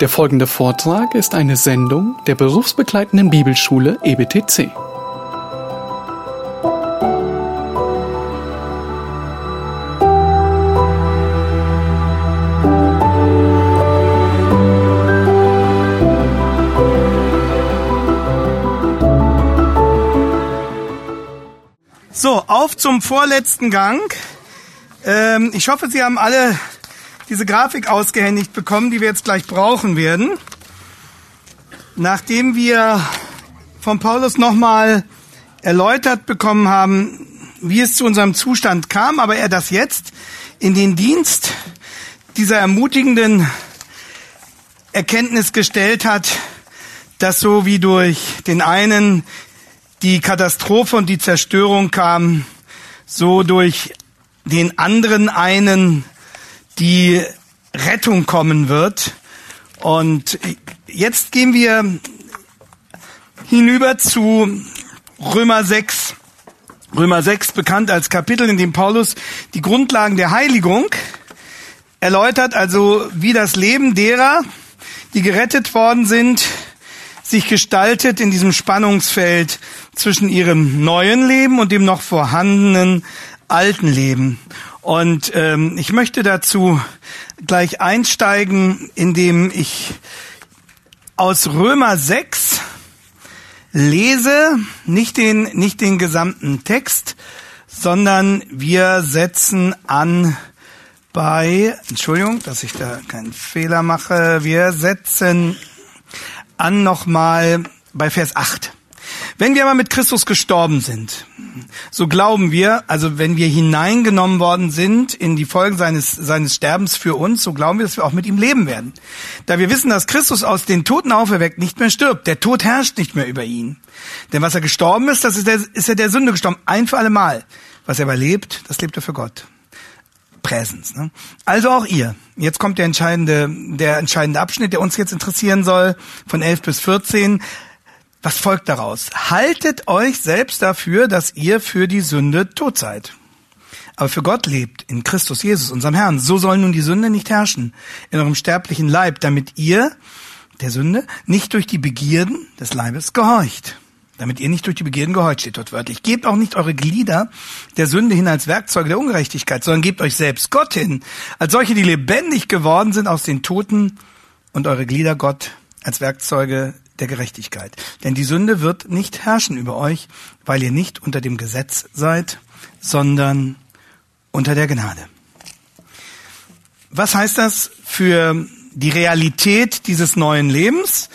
Der folgende Vortrag ist eine Sendung der berufsbegleitenden Bibelschule EBTC. So, auf zum vorletzten Gang. Ähm, ich hoffe, Sie haben alle diese Grafik ausgehändigt bekommen, die wir jetzt gleich brauchen werden. Nachdem wir von Paulus nochmal erläutert bekommen haben, wie es zu unserem Zustand kam, aber er das jetzt in den Dienst dieser ermutigenden Erkenntnis gestellt hat, dass so wie durch den einen die Katastrophe und die Zerstörung kam, so durch den anderen einen die Rettung kommen wird. Und jetzt gehen wir hinüber zu Römer 6. Römer 6 bekannt als Kapitel, in dem Paulus die Grundlagen der Heiligung erläutert, also wie das Leben derer, die gerettet worden sind, sich gestaltet in diesem Spannungsfeld zwischen ihrem neuen Leben und dem noch vorhandenen alten Leben. Und ähm, ich möchte dazu gleich einsteigen, indem ich aus Römer 6 lese, nicht den, nicht den gesamten Text, sondern wir setzen an bei, Entschuldigung, dass ich da keinen Fehler mache, wir setzen an nochmal bei Vers 8. Wenn wir aber mit Christus gestorben sind, so glauben wir, also wenn wir hineingenommen worden sind in die Folgen seines, seines Sterbens für uns, so glauben wir, dass wir auch mit ihm leben werden. Da wir wissen, dass Christus aus den Toten auferweckt nicht mehr stirbt. Der Tod herrscht nicht mehr über ihn. Denn was er gestorben ist, das ist, der, ist er der Sünde gestorben. Ein für alle Mal. Was er aber lebt, das lebt er für Gott. Präsens. Ne? Also auch ihr. Jetzt kommt der entscheidende, der entscheidende Abschnitt, der uns jetzt interessieren soll, von 11 bis 14. Was folgt daraus? Haltet euch selbst dafür, dass ihr für die Sünde tot seid. Aber für Gott lebt in Christus Jesus, unserem Herrn. So soll nun die Sünde nicht herrschen in eurem sterblichen Leib, damit ihr der Sünde nicht durch die Begierden des Leibes gehorcht. Damit ihr nicht durch die Begierden gehorcht, steht dort wörtlich. Gebt auch nicht eure Glieder der Sünde hin als Werkzeuge der Ungerechtigkeit, sondern gebt euch selbst Gott hin, als solche, die lebendig geworden sind aus den Toten und eure Glieder Gott als Werkzeuge der Gerechtigkeit. Denn die Sünde wird nicht herrschen über euch, weil ihr nicht unter dem Gesetz seid, sondern unter der Gnade. Was heißt das für die Realität dieses neuen Lebens,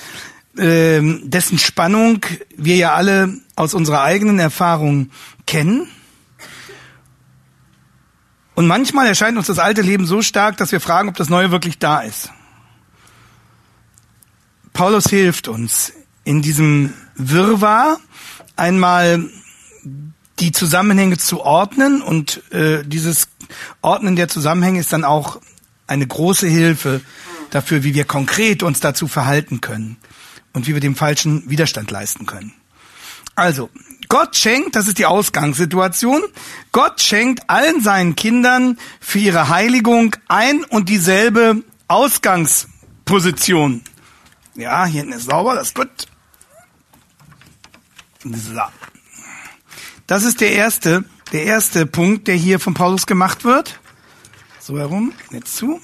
äh, dessen Spannung wir ja alle aus unserer eigenen Erfahrung kennen? Und manchmal erscheint uns das alte Leben so stark, dass wir fragen, ob das neue wirklich da ist. Paulus hilft uns in diesem Wirrwarr einmal die Zusammenhänge zu ordnen und äh, dieses Ordnen der Zusammenhänge ist dann auch eine große Hilfe dafür, wie wir konkret uns dazu verhalten können und wie wir dem falschen Widerstand leisten können. Also, Gott schenkt, das ist die Ausgangssituation, Gott schenkt allen seinen Kindern für ihre Heiligung ein und dieselbe Ausgangsposition. Ja, hier hinten ist sauber, das ist gut. So. Das ist der erste, der erste Punkt, der hier von Paulus gemacht wird. So herum, jetzt zu.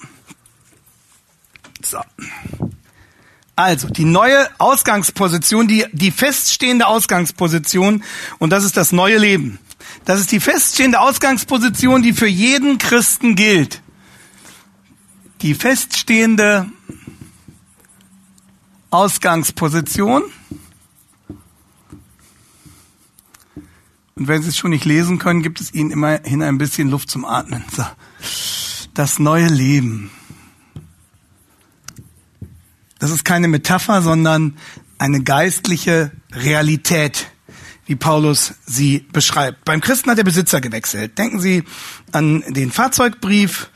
So. Also, die neue Ausgangsposition, die, die feststehende Ausgangsposition, und das ist das neue Leben. Das ist die feststehende Ausgangsposition, die für jeden Christen gilt. Die feststehende Ausgangsposition. Und wenn Sie es schon nicht lesen können, gibt es Ihnen immerhin ein bisschen Luft zum Atmen. So. Das neue Leben. Das ist keine Metapher, sondern eine geistliche Realität, wie Paulus sie beschreibt. Beim Christen hat der Besitzer gewechselt. Denken Sie an den Fahrzeugbrief,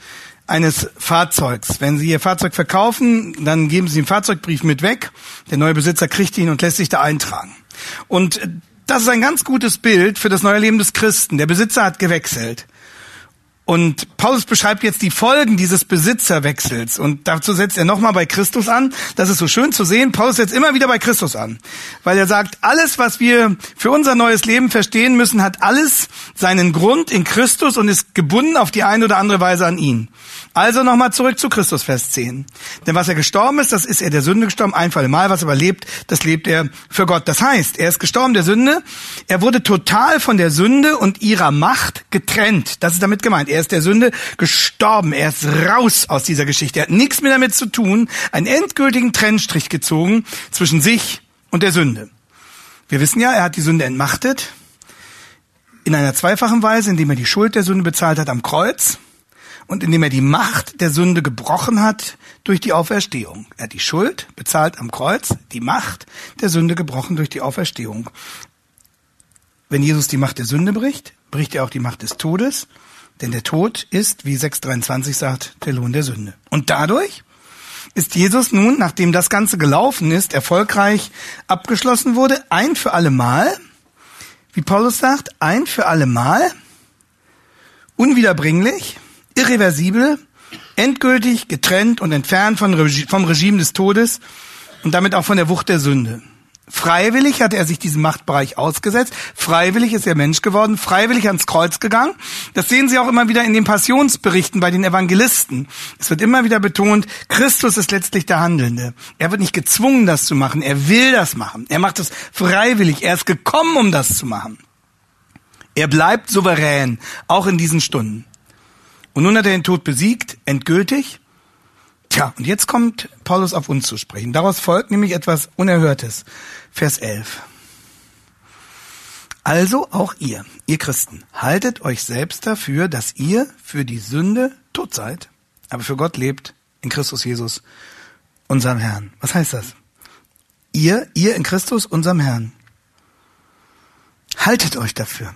eines Fahrzeugs. Wenn Sie Ihr Fahrzeug verkaufen, dann geben Sie den Fahrzeugbrief mit weg. Der neue Besitzer kriegt ihn und lässt sich da eintragen. Und das ist ein ganz gutes Bild für das neue Leben des Christen. Der Besitzer hat gewechselt. Und Paulus beschreibt jetzt die Folgen dieses Besitzerwechsels. Und dazu setzt er nochmal bei Christus an. Das ist so schön zu sehen. Paulus setzt immer wieder bei Christus an. Weil er sagt, alles, was wir für unser neues Leben verstehen müssen, hat alles seinen Grund in Christus und ist gebunden auf die eine oder andere Weise an ihn. Also nochmal zurück zu Christus, Vers 10. Denn was er gestorben ist, das ist er der Sünde gestorben, ein für alle Mal. Was er aber lebt, das lebt er für Gott. Das heißt, er ist gestorben der Sünde. Er wurde total von der Sünde und ihrer Macht getrennt. Das ist damit gemeint. Er ist der Sünde gestorben. Er ist raus aus dieser Geschichte. Er hat nichts mehr damit zu tun. Einen endgültigen Trennstrich gezogen zwischen sich und der Sünde. Wir wissen ja, er hat die Sünde entmachtet. In einer zweifachen Weise, indem er die Schuld der Sünde bezahlt hat am Kreuz und indem er die Macht der Sünde gebrochen hat durch die Auferstehung. Er hat die Schuld bezahlt am Kreuz, die Macht der Sünde gebrochen durch die Auferstehung. Wenn Jesus die Macht der Sünde bricht, bricht er auch die Macht des Todes, denn der Tod ist, wie 623 sagt, der Lohn der Sünde. Und dadurch ist Jesus nun, nachdem das Ganze gelaufen ist, erfolgreich abgeschlossen wurde, ein für alle Mal, wie Paulus sagt, ein für alle Mal, unwiederbringlich, irreversibel, endgültig getrennt und entfernt vom Regime des Todes und damit auch von der Wucht der Sünde. Freiwillig hat er sich diesem Machtbereich ausgesetzt. Freiwillig ist er Mensch geworden. Freiwillig ans Kreuz gegangen. Das sehen Sie auch immer wieder in den Passionsberichten bei den Evangelisten. Es wird immer wieder betont, Christus ist letztlich der Handelnde. Er wird nicht gezwungen, das zu machen. Er will das machen. Er macht es freiwillig. Er ist gekommen, um das zu machen. Er bleibt souverän, auch in diesen Stunden. Und nun hat er den Tod besiegt, endgültig. Tja, und jetzt kommt Paulus auf uns zu sprechen. Daraus folgt nämlich etwas Unerhörtes. Vers 11. Also auch ihr, ihr Christen, haltet euch selbst dafür, dass ihr für die Sünde tot seid, aber für Gott lebt in Christus Jesus, unserem Herrn. Was heißt das? Ihr, ihr in Christus, unserem Herrn. Haltet euch dafür.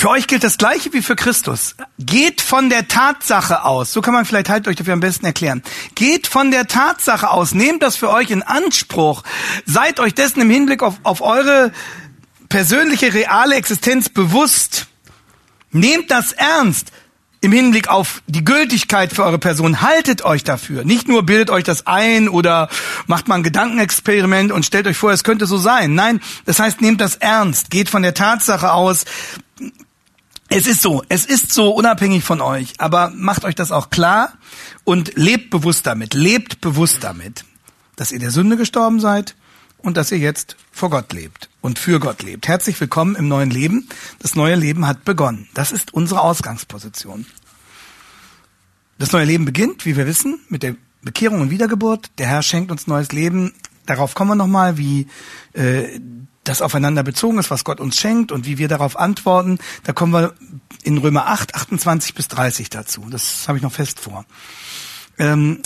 Für euch gilt das Gleiche wie für Christus. Geht von der Tatsache aus. So kann man vielleicht halt euch dafür am besten erklären. Geht von der Tatsache aus. Nehmt das für euch in Anspruch. Seid euch dessen im Hinblick auf, auf eure persönliche, reale Existenz bewusst. Nehmt das ernst im Hinblick auf die Gültigkeit für eure Person. Haltet euch dafür. Nicht nur bildet euch das ein oder macht mal ein Gedankenexperiment und stellt euch vor, es könnte so sein. Nein, das heißt, nehmt das ernst. Geht von der Tatsache aus, es ist so, es ist so unabhängig von euch, aber macht euch das auch klar und lebt bewusst damit, lebt bewusst damit, dass ihr der Sünde gestorben seid und dass ihr jetzt vor Gott lebt und für Gott lebt. Herzlich willkommen im neuen Leben. Das neue Leben hat begonnen. Das ist unsere Ausgangsposition. Das neue Leben beginnt, wie wir wissen, mit der Bekehrung und Wiedergeburt. Der Herr schenkt uns neues Leben. Darauf kommen wir nochmal, wie äh, das aufeinander bezogen ist, was Gott uns schenkt und wie wir darauf antworten. Da kommen wir in Römer 8, 28 bis 30 dazu. Das habe ich noch fest vor. Ähm,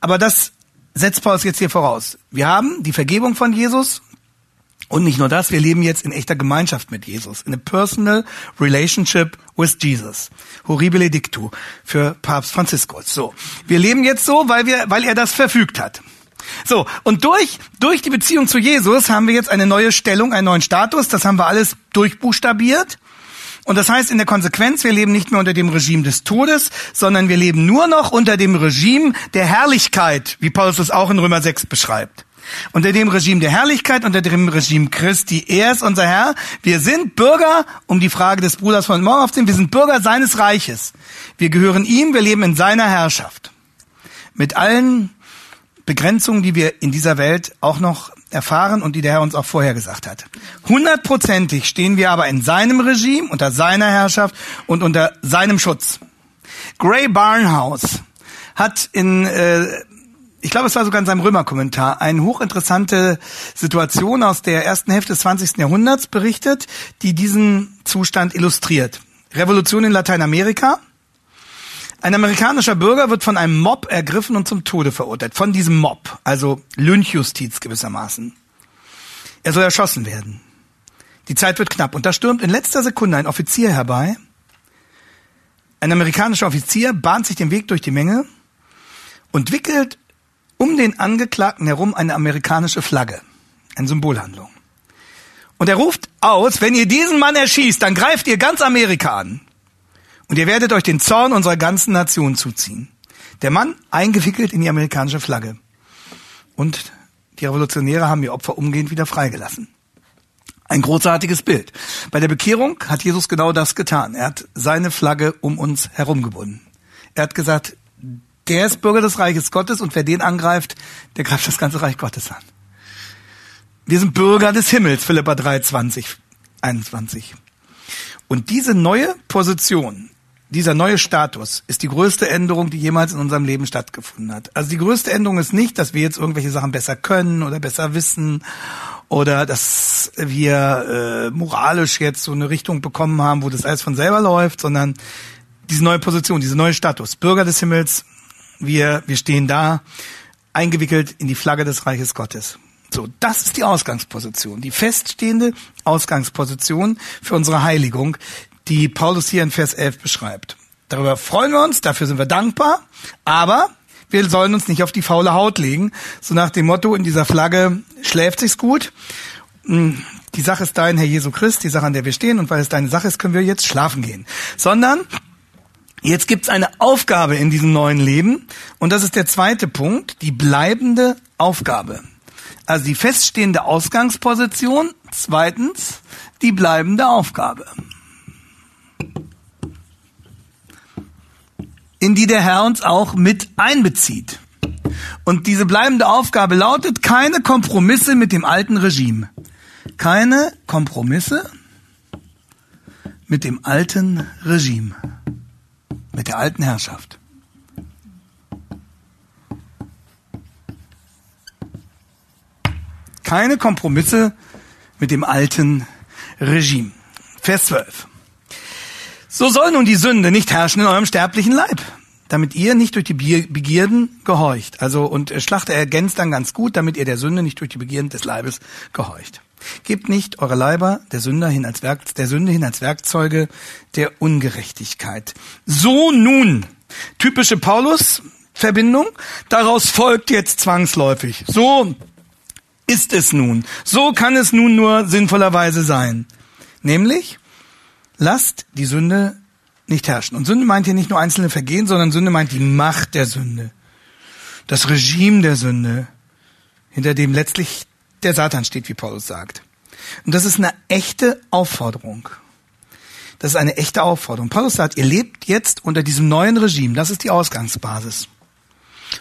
aber das setzt Paulus jetzt hier voraus. Wir haben die Vergebung von Jesus und nicht nur das, wir leben jetzt in echter Gemeinschaft mit Jesus. In a personal relationship with Jesus. Horribile dictu für Papst Franziskus. So. Wir leben jetzt so, weil wir, weil er das verfügt hat. So, und durch, durch die Beziehung zu Jesus haben wir jetzt eine neue Stellung, einen neuen Status. Das haben wir alles durchbuchstabiert. Und das heißt in der Konsequenz, wir leben nicht mehr unter dem Regime des Todes, sondern wir leben nur noch unter dem Regime der Herrlichkeit, wie Paulus es auch in Römer 6 beschreibt. Unter dem Regime der Herrlichkeit, unter dem Regime Christi. Er ist unser Herr. Wir sind Bürger, um die Frage des Bruders von morgen aufzunehmen, wir sind Bürger seines Reiches. Wir gehören ihm, wir leben in seiner Herrschaft. Mit allen Begrenzungen, die wir in dieser Welt auch noch erfahren und die der Herr uns auch vorher gesagt hat. Hundertprozentig stehen wir aber in seinem Regime, unter seiner Herrschaft und unter seinem Schutz. Gray Barnhouse hat in, äh, ich glaube, es war sogar in seinem Römer-Kommentar, eine hochinteressante Situation aus der ersten Hälfte des 20. Jahrhunderts berichtet, die diesen Zustand illustriert. Revolution in Lateinamerika, ein amerikanischer Bürger wird von einem Mob ergriffen und zum Tode verurteilt. Von diesem Mob, also Lynchjustiz gewissermaßen. Er soll erschossen werden. Die Zeit wird knapp und da stürmt in letzter Sekunde ein Offizier herbei. Ein amerikanischer Offizier bahnt sich den Weg durch die Menge und wickelt um den Angeklagten herum eine amerikanische Flagge. Eine Symbolhandlung. Und er ruft aus, wenn ihr diesen Mann erschießt, dann greift ihr ganz Amerika an. Und ihr werdet euch den Zorn unserer ganzen Nation zuziehen. Der Mann eingewickelt in die amerikanische Flagge. Und die Revolutionäre haben ihr Opfer umgehend wieder freigelassen. Ein großartiges Bild. Bei der Bekehrung hat Jesus genau das getan. Er hat seine Flagge um uns herumgebunden. Er hat gesagt, der ist Bürger des Reiches Gottes und wer den angreift, der greift das ganze Reich Gottes an. Wir sind Bürger des Himmels, Philippa 3, 20, 21. Und diese neue Position, dieser neue Status ist die größte Änderung, die jemals in unserem Leben stattgefunden hat. Also die größte Änderung ist nicht, dass wir jetzt irgendwelche Sachen besser können oder besser wissen oder dass wir äh, moralisch jetzt so eine Richtung bekommen haben, wo das alles von selber läuft, sondern diese neue Position, diese neue Status, Bürger des Himmels, wir, wir stehen da, eingewickelt in die Flagge des Reiches Gottes. So, das ist die Ausgangsposition, die feststehende Ausgangsposition für unsere Heiligung, die Paulus hier in Vers 11 beschreibt. Darüber freuen wir uns, dafür sind wir dankbar, aber wir sollen uns nicht auf die faule Haut legen, so nach dem Motto, in dieser Flagge schläft sich's gut. Hm, die Sache ist dein, Herr Jesu Christ, die Sache, an der wir stehen, und weil es deine Sache ist, können wir jetzt schlafen gehen. Sondern jetzt gibt's eine Aufgabe in diesem neuen Leben, und das ist der zweite Punkt, die bleibende Aufgabe. Also die feststehende Ausgangsposition, zweitens die bleibende Aufgabe. In die der Herr uns auch mit einbezieht. Und diese bleibende Aufgabe lautet, keine Kompromisse mit dem alten Regime. Keine Kompromisse mit dem alten Regime, mit der alten Herrschaft. Keine Kompromisse mit dem alten Regime. Vers 12. So soll nun die Sünde nicht herrschen in eurem sterblichen Leib, damit ihr nicht durch die Begierden gehorcht. Also, und Schlachter ergänzt dann ganz gut, damit ihr der Sünde nicht durch die Begierden des Leibes gehorcht. Gebt nicht eure Leiber der Sünder hin als Werk, der Sünde hin als Werkzeuge der Ungerechtigkeit. So nun, typische Paulus-Verbindung, daraus folgt jetzt zwangsläufig. So ist es nun. So kann es nun nur sinnvollerweise sein. Nämlich, lasst die Sünde nicht herrschen. Und Sünde meint hier nicht nur einzelne Vergehen, sondern Sünde meint die Macht der Sünde. Das Regime der Sünde, hinter dem letztlich der Satan steht, wie Paulus sagt. Und das ist eine echte Aufforderung. Das ist eine echte Aufforderung. Paulus sagt, ihr lebt jetzt unter diesem neuen Regime. Das ist die Ausgangsbasis.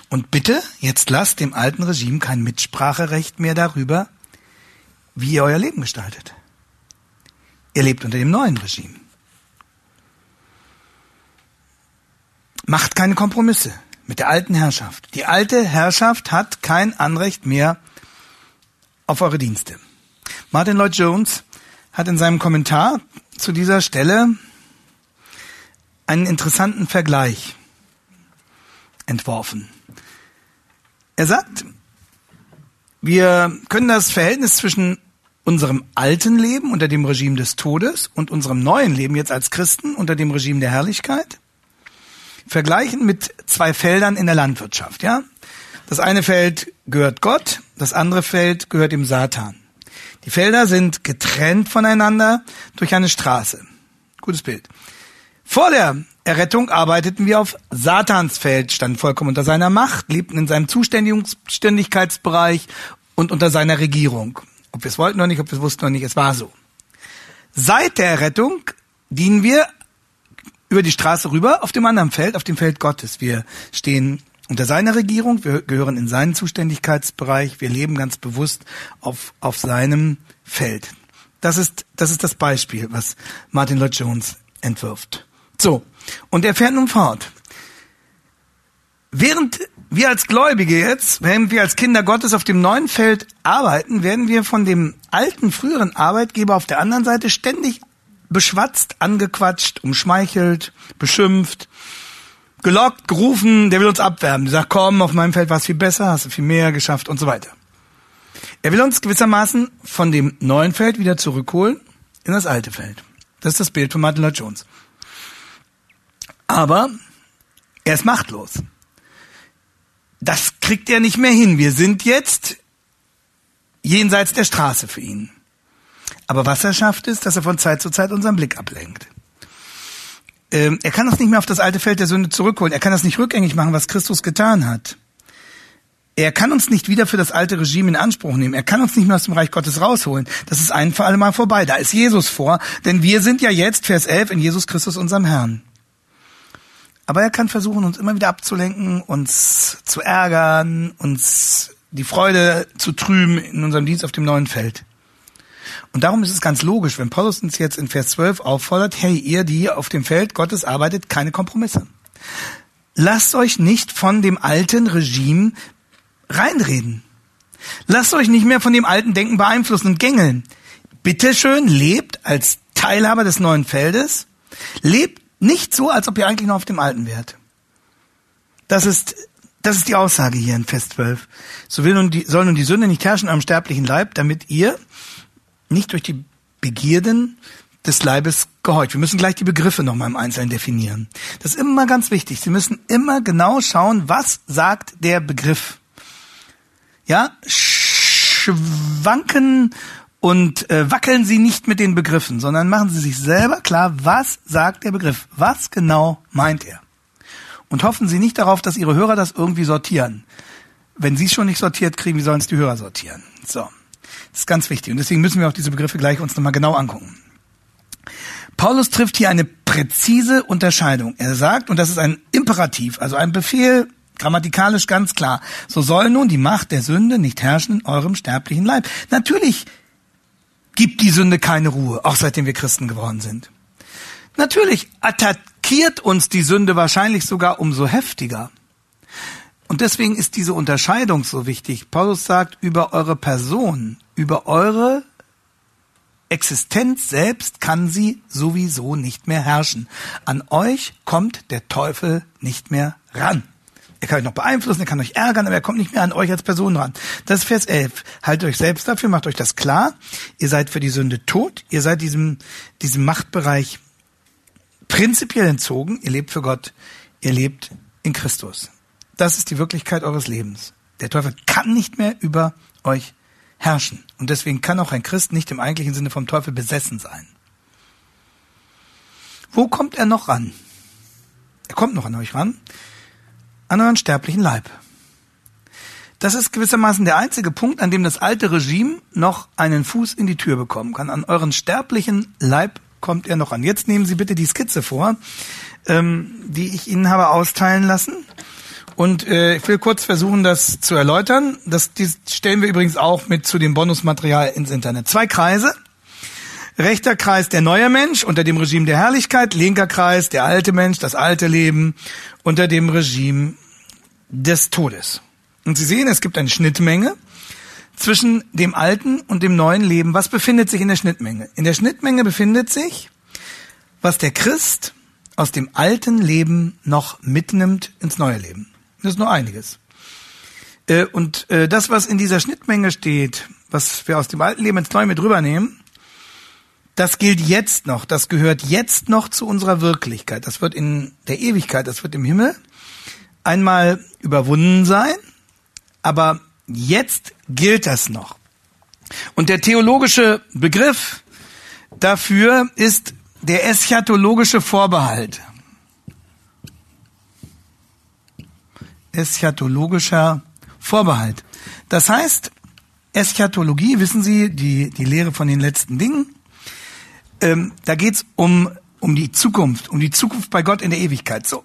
Und bitte, jetzt lasst dem alten Regime kein Mitspracherecht mehr darüber, wie ihr euer Leben gestaltet. Ihr lebt unter dem neuen Regime. Macht keine Kompromisse mit der alten Herrschaft. Die alte Herrschaft hat kein Anrecht mehr auf eure Dienste. Martin Lloyd Jones hat in seinem Kommentar zu dieser Stelle einen interessanten Vergleich entworfen. Er sagt, wir können das Verhältnis zwischen unserem alten Leben unter dem Regime des Todes und unserem neuen Leben jetzt als Christen unter dem Regime der Herrlichkeit vergleichen mit zwei Feldern in der Landwirtschaft, ja? Das eine Feld gehört Gott, das andere Feld gehört dem Satan. Die Felder sind getrennt voneinander durch eine Straße. Gutes Bild. Vor der Errettung arbeiteten wir auf Satans Feld, standen vollkommen unter seiner Macht, lebten in seinem Zuständigkeitsbereich und unter seiner Regierung. Ob wir es wollten oder nicht, ob wir es wussten oder nicht, es war so. Seit der Errettung dienen wir über die Straße rüber auf dem anderen Feld, auf dem Feld Gottes. Wir stehen unter seiner Regierung, wir gehören in seinen Zuständigkeitsbereich, wir leben ganz bewusst auf, auf seinem Feld. Das ist, das ist das Beispiel, was Martin Lloyd Jones entwirft. So. Und er fährt nun fort. Während wir als Gläubige jetzt, wenn wir als Kinder Gottes auf dem neuen Feld arbeiten, werden wir von dem alten, früheren Arbeitgeber auf der anderen Seite ständig beschwatzt, angequatscht, umschmeichelt, beschimpft, gelockt, gerufen, der will uns abwerben. Der sagt, komm, auf meinem Feld war es viel besser, hast du viel mehr geschafft und so weiter. Er will uns gewissermaßen von dem neuen Feld wieder zurückholen in das alte Feld. Das ist das Bild von Martin Lloyd Jones. Aber er ist machtlos das kriegt er nicht mehr hin. Wir sind jetzt jenseits der Straße für ihn. Aber was er schafft, ist, dass er von Zeit zu Zeit unseren Blick ablenkt. Ähm, er kann uns nicht mehr auf das alte Feld der Sünde zurückholen. Er kann das nicht rückgängig machen, was Christus getan hat. Er kann uns nicht wieder für das alte Regime in Anspruch nehmen. Er kann uns nicht mehr aus dem Reich Gottes rausholen. Das ist ein für alle Mal vorbei. Da ist Jesus vor. Denn wir sind ja jetzt, Vers 11, in Jesus Christus, unserem Herrn. Aber er kann versuchen, uns immer wieder abzulenken, uns zu ärgern, uns die Freude zu trüben in unserem Dienst auf dem neuen Feld. Und darum ist es ganz logisch, wenn Paulus uns jetzt in Vers 12 auffordert, hey, ihr, die auf dem Feld Gottes arbeitet, keine Kompromisse. Lasst euch nicht von dem alten Regime reinreden. Lasst euch nicht mehr von dem alten Denken beeinflussen und gängeln. Bitteschön, lebt als Teilhaber des neuen Feldes. Lebt nicht so, als ob ihr eigentlich noch auf dem alten wärt. Das ist, das ist die Aussage hier in Vers 12. So will nun die, soll nun die Sünde nicht herrschen am sterblichen Leib, damit ihr nicht durch die Begierden des Leibes gehorcht. Wir müssen gleich die Begriffe nochmal im Einzelnen definieren. Das ist immer ganz wichtig. Sie müssen immer genau schauen, was sagt der Begriff. Ja, schwanken und äh, wackeln Sie nicht mit den Begriffen, sondern machen Sie sich selber klar, was sagt der Begriff, was genau meint er. Und hoffen Sie nicht darauf, dass Ihre Hörer das irgendwie sortieren. Wenn Sie es schon nicht sortiert kriegen, wie sollen es die Hörer sortieren? So, das ist ganz wichtig und deswegen müssen wir auch diese Begriffe gleich uns nochmal genau angucken. Paulus trifft hier eine präzise Unterscheidung. Er sagt, und das ist ein Imperativ, also ein Befehl, grammatikalisch ganz klar, so soll nun die Macht der Sünde nicht herrschen in eurem sterblichen Leib. Natürlich gibt die Sünde keine Ruhe, auch seitdem wir Christen geworden sind. Natürlich attackiert uns die Sünde wahrscheinlich sogar umso heftiger. Und deswegen ist diese Unterscheidung so wichtig. Paulus sagt, über eure Person, über eure Existenz selbst kann sie sowieso nicht mehr herrschen. An euch kommt der Teufel nicht mehr ran. Er kann euch noch beeinflussen, er kann euch ärgern, aber er kommt nicht mehr an euch als Person ran. Das ist Vers 11. Haltet euch selbst dafür, macht euch das klar. Ihr seid für die Sünde tot. Ihr seid diesem, diesem Machtbereich prinzipiell entzogen. Ihr lebt für Gott. Ihr lebt in Christus. Das ist die Wirklichkeit eures Lebens. Der Teufel kann nicht mehr über euch herrschen. Und deswegen kann auch ein Christ nicht im eigentlichen Sinne vom Teufel besessen sein. Wo kommt er noch ran? Er kommt noch an euch ran an euren sterblichen Leib. Das ist gewissermaßen der einzige Punkt, an dem das alte Regime noch einen Fuß in die Tür bekommen kann. An euren sterblichen Leib kommt er noch an. Jetzt nehmen Sie bitte die Skizze vor, ähm, die ich Ihnen habe austeilen lassen. Und äh, ich will kurz versuchen, das zu erläutern. Das die stellen wir übrigens auch mit zu dem Bonusmaterial ins Internet. Zwei Kreise. Rechter Kreis der neue Mensch unter dem Regime der Herrlichkeit, linker Kreis der alte Mensch, das alte Leben unter dem Regime des Todes. Und Sie sehen, es gibt eine Schnittmenge zwischen dem alten und dem neuen Leben. Was befindet sich in der Schnittmenge? In der Schnittmenge befindet sich, was der Christ aus dem alten Leben noch mitnimmt ins neue Leben. Das ist nur einiges. Äh, und äh, das, was in dieser Schnittmenge steht, was wir aus dem alten Leben ins neue mit rübernehmen, das gilt jetzt noch, das gehört jetzt noch zu unserer Wirklichkeit. Das wird in der Ewigkeit, das wird im Himmel einmal überwunden sein, aber jetzt gilt das noch. Und der theologische Begriff dafür ist der eschatologische Vorbehalt. Eschatologischer Vorbehalt. Das heißt, Eschatologie, wissen Sie, die, die Lehre von den letzten Dingen, ähm, da geht's um um die Zukunft, um die Zukunft bei Gott in der Ewigkeit. So.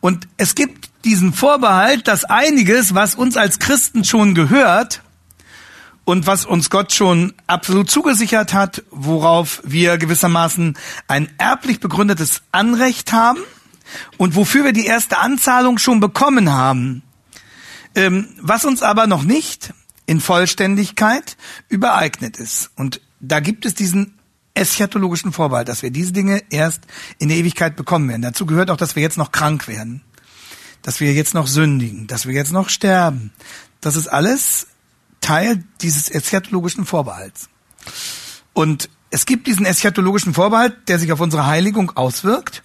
Und es gibt diesen Vorbehalt, dass einiges, was uns als Christen schon gehört und was uns Gott schon absolut zugesichert hat, worauf wir gewissermaßen ein erblich begründetes Anrecht haben und wofür wir die erste Anzahlung schon bekommen haben, ähm, was uns aber noch nicht in Vollständigkeit übereignet ist. Und da gibt es diesen eschatologischen Vorbehalt, dass wir diese Dinge erst in der Ewigkeit bekommen werden. Dazu gehört auch, dass wir jetzt noch krank werden, dass wir jetzt noch sündigen, dass wir jetzt noch sterben. Das ist alles Teil dieses eschatologischen Vorbehalts. Und es gibt diesen eschatologischen Vorbehalt, der sich auf unsere Heiligung auswirkt.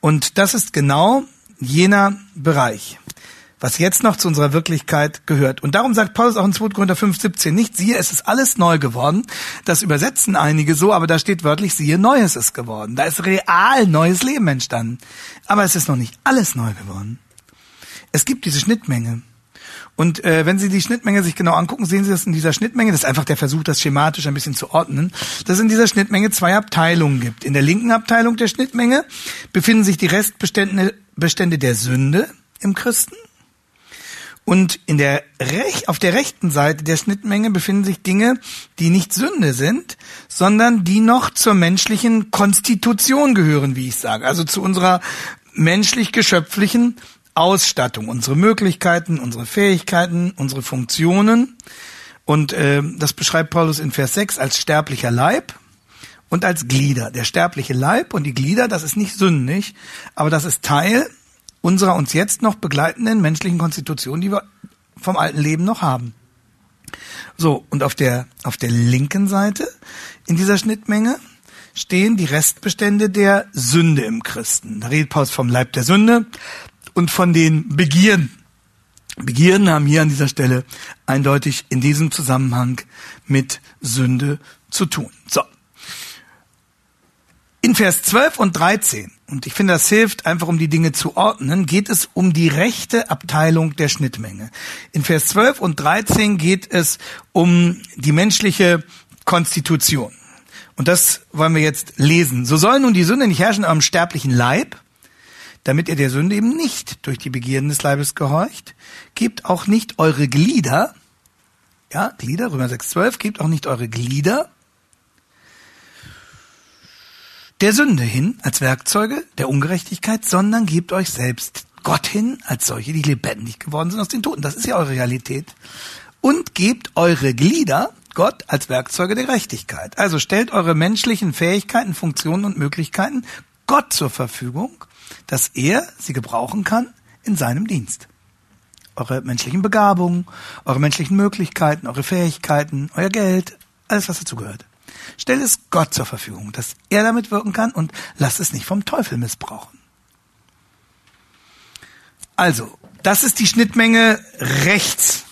Und das ist genau jener Bereich. was jetzt noch zu unserer Wirklichkeit gehört. Und darum sagt Paulus auch in 2. Korinther 5, 17 nicht, siehe, es ist alles neu geworden. Das übersetzen einige so, aber da steht wörtlich, siehe, Neues ist geworden. Da ist real neues Leben entstanden. Aber es ist noch nicht alles neu geworden. Es gibt diese Schnittmenge. Und äh, wenn Sie die Schnittmenge sich genau angucken, sehen Sie, dass in dieser Schnittmenge, das ist einfach der Versuch, das schematisch ein bisschen zu ordnen, dass es in dieser Schnittmenge zwei Abteilungen gibt. In der linken Abteilung der Schnittmenge befinden sich die Restbestände Bestände der Sünde im Christen. Und in der Rech auf der rechten Seite der Schnittmenge befinden sich Dinge, die nicht Sünde sind, sondern die noch zur menschlichen Konstitution gehören, wie ich sage. Also zu unserer menschlich-geschöpflichen Ausstattung, unsere Möglichkeiten, unsere Fähigkeiten, unsere Funktionen. Und äh, das beschreibt Paulus in Vers 6 als sterblicher Leib und als Glieder. Der sterbliche Leib und die Glieder, das ist nicht sündig, aber das ist Teil unserer uns jetzt noch begleitenden menschlichen Konstitution, die wir vom alten Leben noch haben. So, und auf der, auf der linken Seite in dieser Schnittmenge stehen die Restbestände der Sünde im Christen. Da redet Paulus vom Leib der Sünde, und von den Begierden. Begierden haben hier an dieser Stelle eindeutig in diesem Zusammenhang mit Sünde zu tun. So. In Vers 12 und 13, und ich finde, das hilft einfach, um die Dinge zu ordnen, geht es um die rechte Abteilung der Schnittmenge. In Vers 12 und 13 geht es um die menschliche Konstitution. Und das wollen wir jetzt lesen. So soll nun die Sünde nicht herrschen am sterblichen Leib, damit ihr der Sünde eben nicht durch die Begierden des Leibes gehorcht, gebt auch nicht eure Glieder, ja, Glieder, Römer 6, 12, gebt auch nicht eure Glieder der Sünde hin als Werkzeuge der Ungerechtigkeit, sondern gebt euch selbst Gott hin als solche, die lebendig geworden sind aus den Toten. Das ist ja eure Realität. Und gebt eure Glieder Gott als Werkzeuge der Gerechtigkeit. Also stellt eure menschlichen Fähigkeiten, Funktionen und Möglichkeiten Gott zur Verfügung dass er sie gebrauchen kann in seinem Dienst. Eure menschlichen Begabungen, eure menschlichen Möglichkeiten, eure Fähigkeiten, euer Geld, alles was dazugehört. Stellt es Gott zur Verfügung, dass er damit wirken kann und lasst es nicht vom Teufel missbrauchen. Also, das ist die Schnittmenge rechts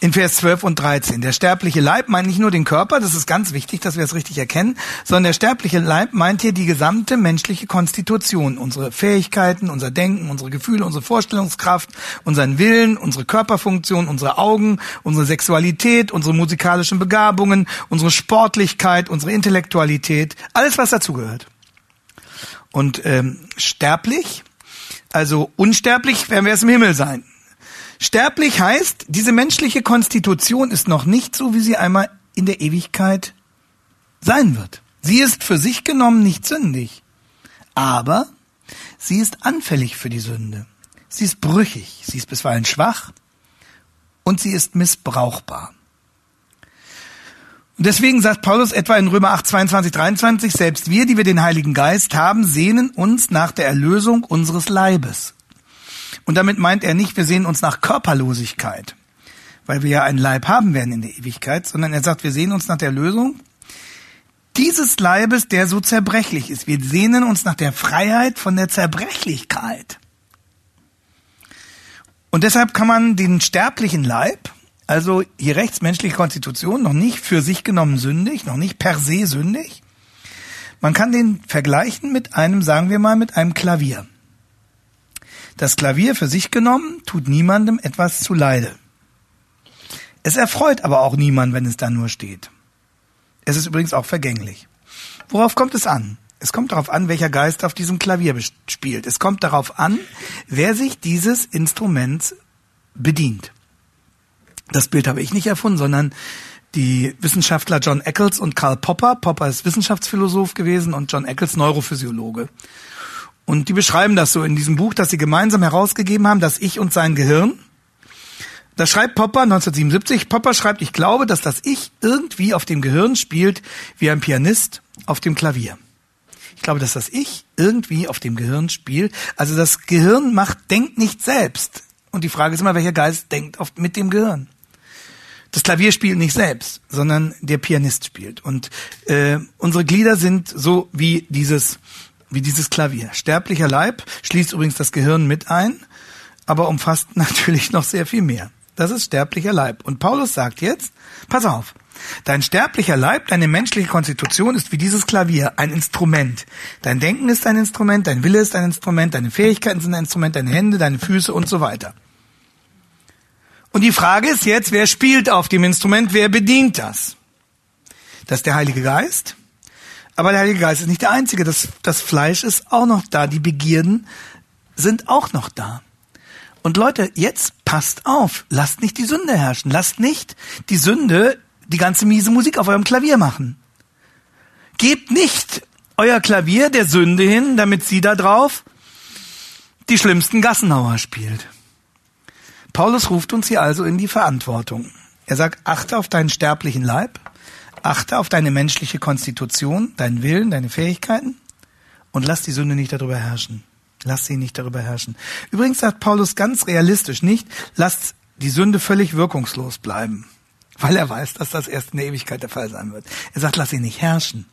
in Vers 12 und 13. Der sterbliche Leib meint nicht nur den Körper, das ist ganz wichtig, dass wir es richtig erkennen, sondern der sterbliche Leib meint hier die gesamte menschliche Konstitution, unsere Fähigkeiten, unser Denken, unsere Gefühle, unsere Vorstellungskraft, unseren Willen, unsere Körperfunktion, unsere Augen, unsere Sexualität, unsere musikalischen Begabungen, unsere Sportlichkeit, unsere Intellektualität, alles was dazugehört. Und ähm, sterblich, also unsterblich werden wir es im Himmel sein. Sterblich heißt, diese menschliche Konstitution ist noch nicht so, wie sie einmal in der Ewigkeit sein wird. Sie ist für sich genommen nicht sündig, aber sie ist anfällig für die Sünde. Sie ist brüchig, sie ist bisweilen schwach und sie ist missbrauchbar. Und deswegen sagt Paulus etwa in Römer 8, 22, 23, selbst wir, die wir den Heiligen Geist haben, sehnen uns nach der Erlösung unseres Leibes. Und damit meint er nicht, wir sehen uns nach Körperlosigkeit, weil wir ja einen Leib haben werden in der Ewigkeit, sondern er sagt, wir sehen uns nach der Lösung dieses Leibes, der so zerbrechlich ist. Wir sehnen uns nach der Freiheit von der Zerbrechlichkeit. Und deshalb kann man den sterblichen Leib, also hier rechts menschliche Konstitution, noch nicht für sich genommen sündig, noch nicht per se sündig. Man kann den vergleichen mit einem, sagen wir mal, mit einem Klavier. Das Klavier für sich genommen tut niemandem etwas zuleide. Es erfreut aber auch niemand, wenn es da nur steht. Es ist übrigens auch vergänglich. Worauf kommt es an? Es kommt darauf an, welcher Geist auf diesem Klavier spielt. Es kommt darauf an, wer sich dieses Instruments bedient. Das Bild habe ich nicht erfunden, sondern die Wissenschaftler John Eccles und Karl Popper. Popper ist Wissenschaftsphilosoph gewesen und John Eccles Neurophysiologe. Und die beschreiben das so in diesem Buch, das sie gemeinsam herausgegeben haben, das Ich und sein Gehirn. Da schreibt Popper 1977, Popper schreibt, ich glaube, dass das Ich irgendwie auf dem Gehirn spielt wie ein Pianist auf dem Klavier. Ich glaube, dass das Ich irgendwie auf dem Gehirn spielt. Also das Gehirn macht, denkt nicht selbst. Und die Frage ist immer, welcher Geist denkt auf, mit dem Gehirn. Das Klavier spielt nicht selbst, sondern der Pianist spielt. Und äh, unsere Glieder sind so wie dieses wie dieses Klavier. Sterblicher Leib schließt übrigens das Gehirn mit ein. aber umfasst natürlich noch sehr viel mehr. Das ist sterblicher Leib. Und Paulus sagt jetzt, pass auf, dein sterblicher Leib, deine menschliche Konstitution ist wie dieses Klavier, ein Instrument. Dein Denken ist ein Instrument, dein Wille ist ein Instrument, deine Fähigkeiten sind ein Instrument, deine Hände, deine Füße und so weiter. Und die Frage ist jetzt, wer spielt auf dem Instrument, wer bedient das? Das ist der Heilige Geist. Aber der Heilige Geist ist nicht der Einzige. Das, das Fleisch ist auch noch da. Die Begierden sind auch noch da. Und Leute, jetzt passt auf. Lasst nicht die Sünde herrschen. Lasst nicht die Sünde die ganze miese Musik auf eurem Klavier machen. Gebt nicht euer Klavier der Sünde hin, damit sie da drauf die schlimmsten Gassenhauer spielt. Paulus ruft uns hier also in die Verantwortung. Er sagt, achte auf deinen sterblichen Leib, achte auf deine menschliche Konstitution, deinen Willen, deine Fähigkeiten und lass die Sünde nicht darüber herrschen. Lass sie nicht darüber herrschen. Übrigens sagt Paulus ganz realistisch nicht, lasst die Sünde völlig wirkungslos bleiben, weil er weiß, dass das erst in der Ewigkeit der Fall sein wird. Er sagt, lass sie nicht herrschen.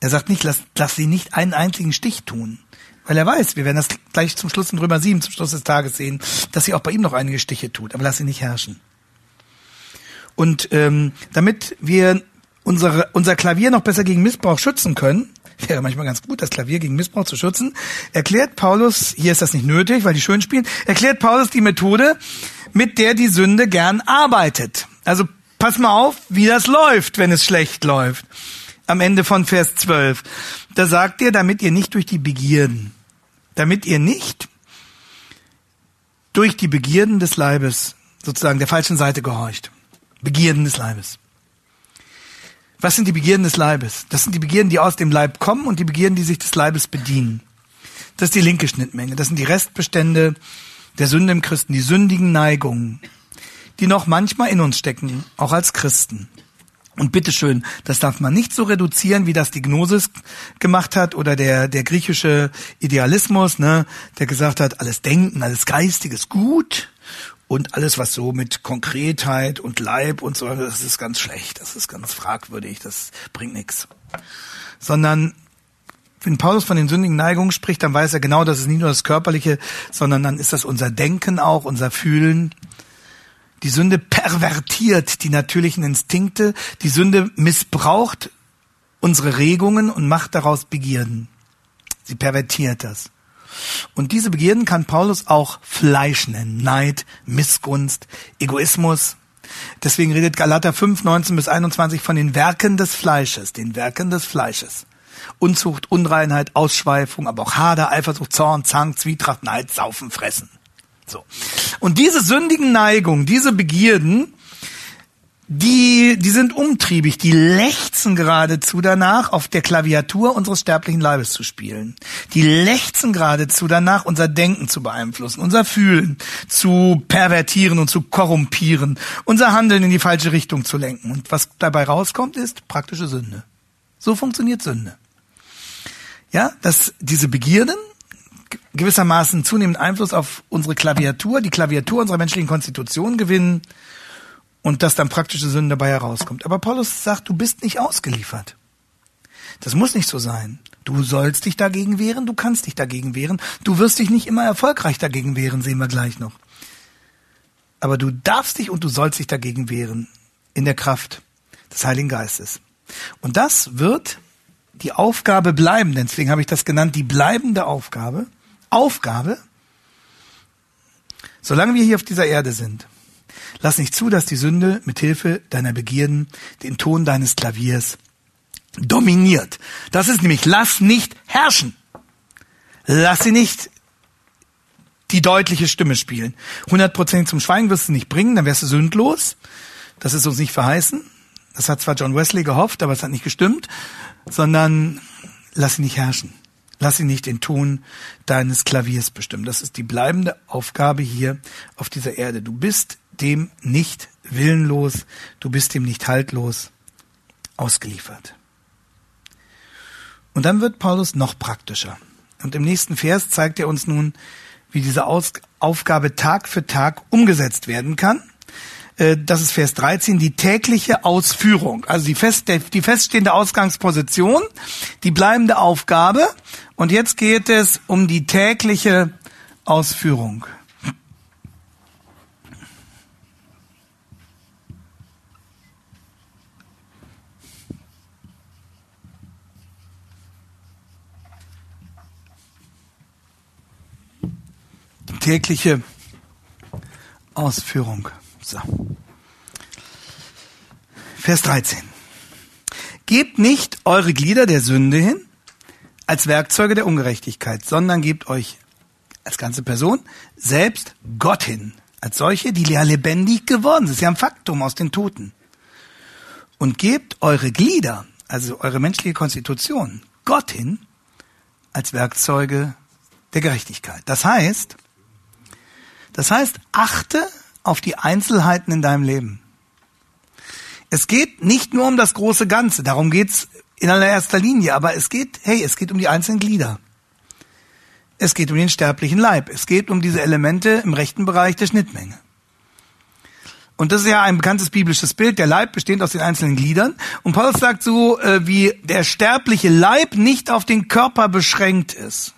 Er sagt nicht, lass, lass sie nicht einen einzigen Stich tun. Weil er weiß, wir werden das gleich zum Schluss in Römer 7, zum Schluss des Tages sehen, dass sie auch bei ihm noch einige Stiche tut. Aber lass sie nicht herrschen. Und ähm, damit wir unsere, unser Klavier noch besser gegen Missbrauch schützen können, wäre manchmal ganz gut, das Klavier gegen Missbrauch zu schützen, erklärt Paulus, hier ist das nicht nötig, weil die schön spielen, erklärt Paulus die Methode, mit der die Sünde gern arbeitet. Also pass mal auf, wie das läuft, wenn es schlecht läuft. Am Ende von Vers 12. Da sagt er, damit ihr nicht durch die Begierden, damit ihr nicht durch die Begierden des Leibes sozusagen der falschen Seite gehorcht. Begierden des Leibes. Was sind die Begierden des Leibes? Das sind die Begierden, die aus dem Leib kommen und die Begierden, die sich des Leibes bedienen. Das ist die linke Schnittmenge. Das sind die Restbestände der Sünde im Christen, die sündigen Neigungen, die noch manchmal in uns stecken, auch als Christen. Und bitteschön, das darf man nicht so reduzieren, wie das die Gnosis gemacht hat oder der, der griechische Idealismus, ne, der gesagt hat, alles Denken, alles Geistiges gut und alles, was so mit Konkretheit und Leib und so, das ist ganz schlecht, das ist ganz fragwürdig, das bringt nichts. Sondern wenn Paulus von den sündigen Neigungen spricht, dann weiß er genau, das ist nicht nur das Körperliche, sondern dann ist das unser Denken auch, unser Fühlen. Die Sünde pervertiert die natürlichen Instinkte, die Sünde missbraucht unsere Regungen und macht daraus Begierden. Sie pervertiert das. Und diese Begierden kann Paulus auch Fleisch nennen. Neid, Missgunst, Egoismus. Deswegen redet Galater 5, 19 bis 21 von den Werken des Fleisches, den Werken des Fleisches. Unzucht, Unreinheit, Ausschweifung, aber auch Hader, Eifersucht, Zorn, Zank, Zwietracht, Neid, Saufen, Fressen. So. Und diese sündigen Neigungen, diese Begierden, die, die sind umtriebig, die lechzen geradezu danach, auf der Klaviatur unseres sterblichen Leibes zu spielen. Die lechzen geradezu danach, unser Denken zu beeinflussen, unser Fühlen zu pervertieren und zu korrumpieren, unser Handeln in die falsche Richtung zu lenken. Und was dabei rauskommt, ist praktische Sünde. So funktioniert Sünde. Ja, dass diese Begierden gewissermaßen zunehmend Einfluss auf unsere Klaviatur, die Klaviatur unserer menschlichen Konstitution gewinnen, und dass dann praktische Sünde dabei herauskommt. Aber Paulus sagt, du bist nicht ausgeliefert. Das muss nicht so sein. Du sollst dich dagegen wehren, du kannst dich dagegen wehren. Du wirst dich nicht immer erfolgreich dagegen wehren, sehen wir gleich noch. Aber du darfst dich und du sollst dich dagegen wehren in der Kraft des Heiligen Geistes. Und das wird die Aufgabe bleiben, deswegen habe ich das genannt, die bleibende Aufgabe. Aufgabe, solange wir hier auf dieser Erde sind. Lass nicht zu, dass die Sünde mit Hilfe deiner Begierden den Ton deines Klaviers dominiert. Das ist nämlich, lass nicht herrschen. Lass sie nicht die deutliche Stimme spielen. 100% zum Schweigen wirst du nicht bringen, dann wärst du sündlos. Das ist uns nicht verheißen. Das hat zwar John Wesley gehofft, aber es hat nicht gestimmt, sondern lass sie nicht herrschen. Lass sie nicht den Ton deines Klaviers bestimmen. Das ist die bleibende Aufgabe hier auf dieser Erde. Du bist dem nicht willenlos, du bist dem nicht haltlos ausgeliefert. Und dann wird Paulus noch praktischer. Und im nächsten Vers zeigt er uns nun, wie diese Aus Aufgabe Tag für Tag umgesetzt werden kann. Äh, das ist Vers 13, die tägliche Ausführung, also die, fest, die feststehende Ausgangsposition, die bleibende Aufgabe. Und jetzt geht es um die tägliche Ausführung. Tägliche Ausführung. So. Vers 13. Gebt nicht eure Glieder der Sünde hin als Werkzeuge der Ungerechtigkeit, sondern gebt euch als ganze Person selbst Gott hin, als solche, die ja lebendig geworden sind. Sie haben Faktum aus den Toten. Und gebt eure Glieder, also eure menschliche Konstitution, Gott hin als Werkzeuge der Gerechtigkeit. Das heißt, das heißt, achte auf die Einzelheiten in deinem Leben. Es geht nicht nur um das große Ganze, darum geht's in allererster Linie, aber es geht, hey, es geht um die einzelnen Glieder. Es geht um den sterblichen Leib. Es geht um diese Elemente im rechten Bereich der Schnittmenge. Und das ist ja ein bekanntes biblisches Bild. Der Leib besteht aus den einzelnen Gliedern. Und Paulus sagt so, äh, wie der sterbliche Leib nicht auf den Körper beschränkt ist.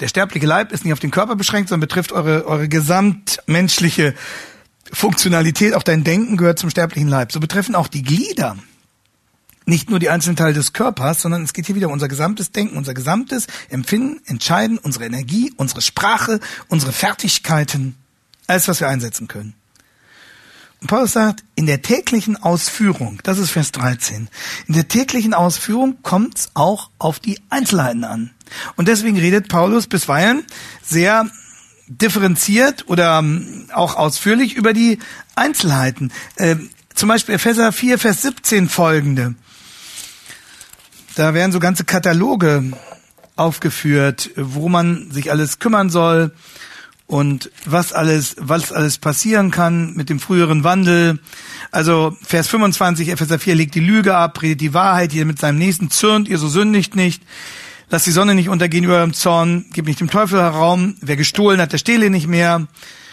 Der sterbliche Leib ist nicht auf den Körper beschränkt, sondern betrifft eure, eure gesamtmenschliche Funktionalität. Auch dein Denken gehört zum sterblichen Leib. So betreffen auch die Glieder nicht nur die einzelnen Teile des Körpers, sondern es geht hier wieder um unser gesamtes Denken, unser gesamtes Empfinden, Entscheiden, unsere Energie, unsere Sprache, unsere Fertigkeiten, alles, was wir einsetzen können. Paulus sagt, in der täglichen Ausführung, das ist Vers 13, in der täglichen Ausführung kommt es auch auf die Einzelheiten an. Und deswegen redet Paulus bisweilen sehr differenziert oder ähm, auch ausführlich über die Einzelheiten. Äh, zum Beispiel Epheser 4, Vers 17 folgende. Da werden so ganze Kataloge aufgeführt, wo man sich alles kümmern soll und was alles, was alles passieren kann mit dem früheren Wandel. Also Vers 25, Epheser 4, legt die Lüge ab, redet die Wahrheit, ihr mit seinem Nächsten zürnt, ihr so sündigt nicht. Lasst die Sonne nicht untergehen über dem Zorn, gebt nicht dem Teufel Raum. Wer gestohlen hat, der stehle nicht mehr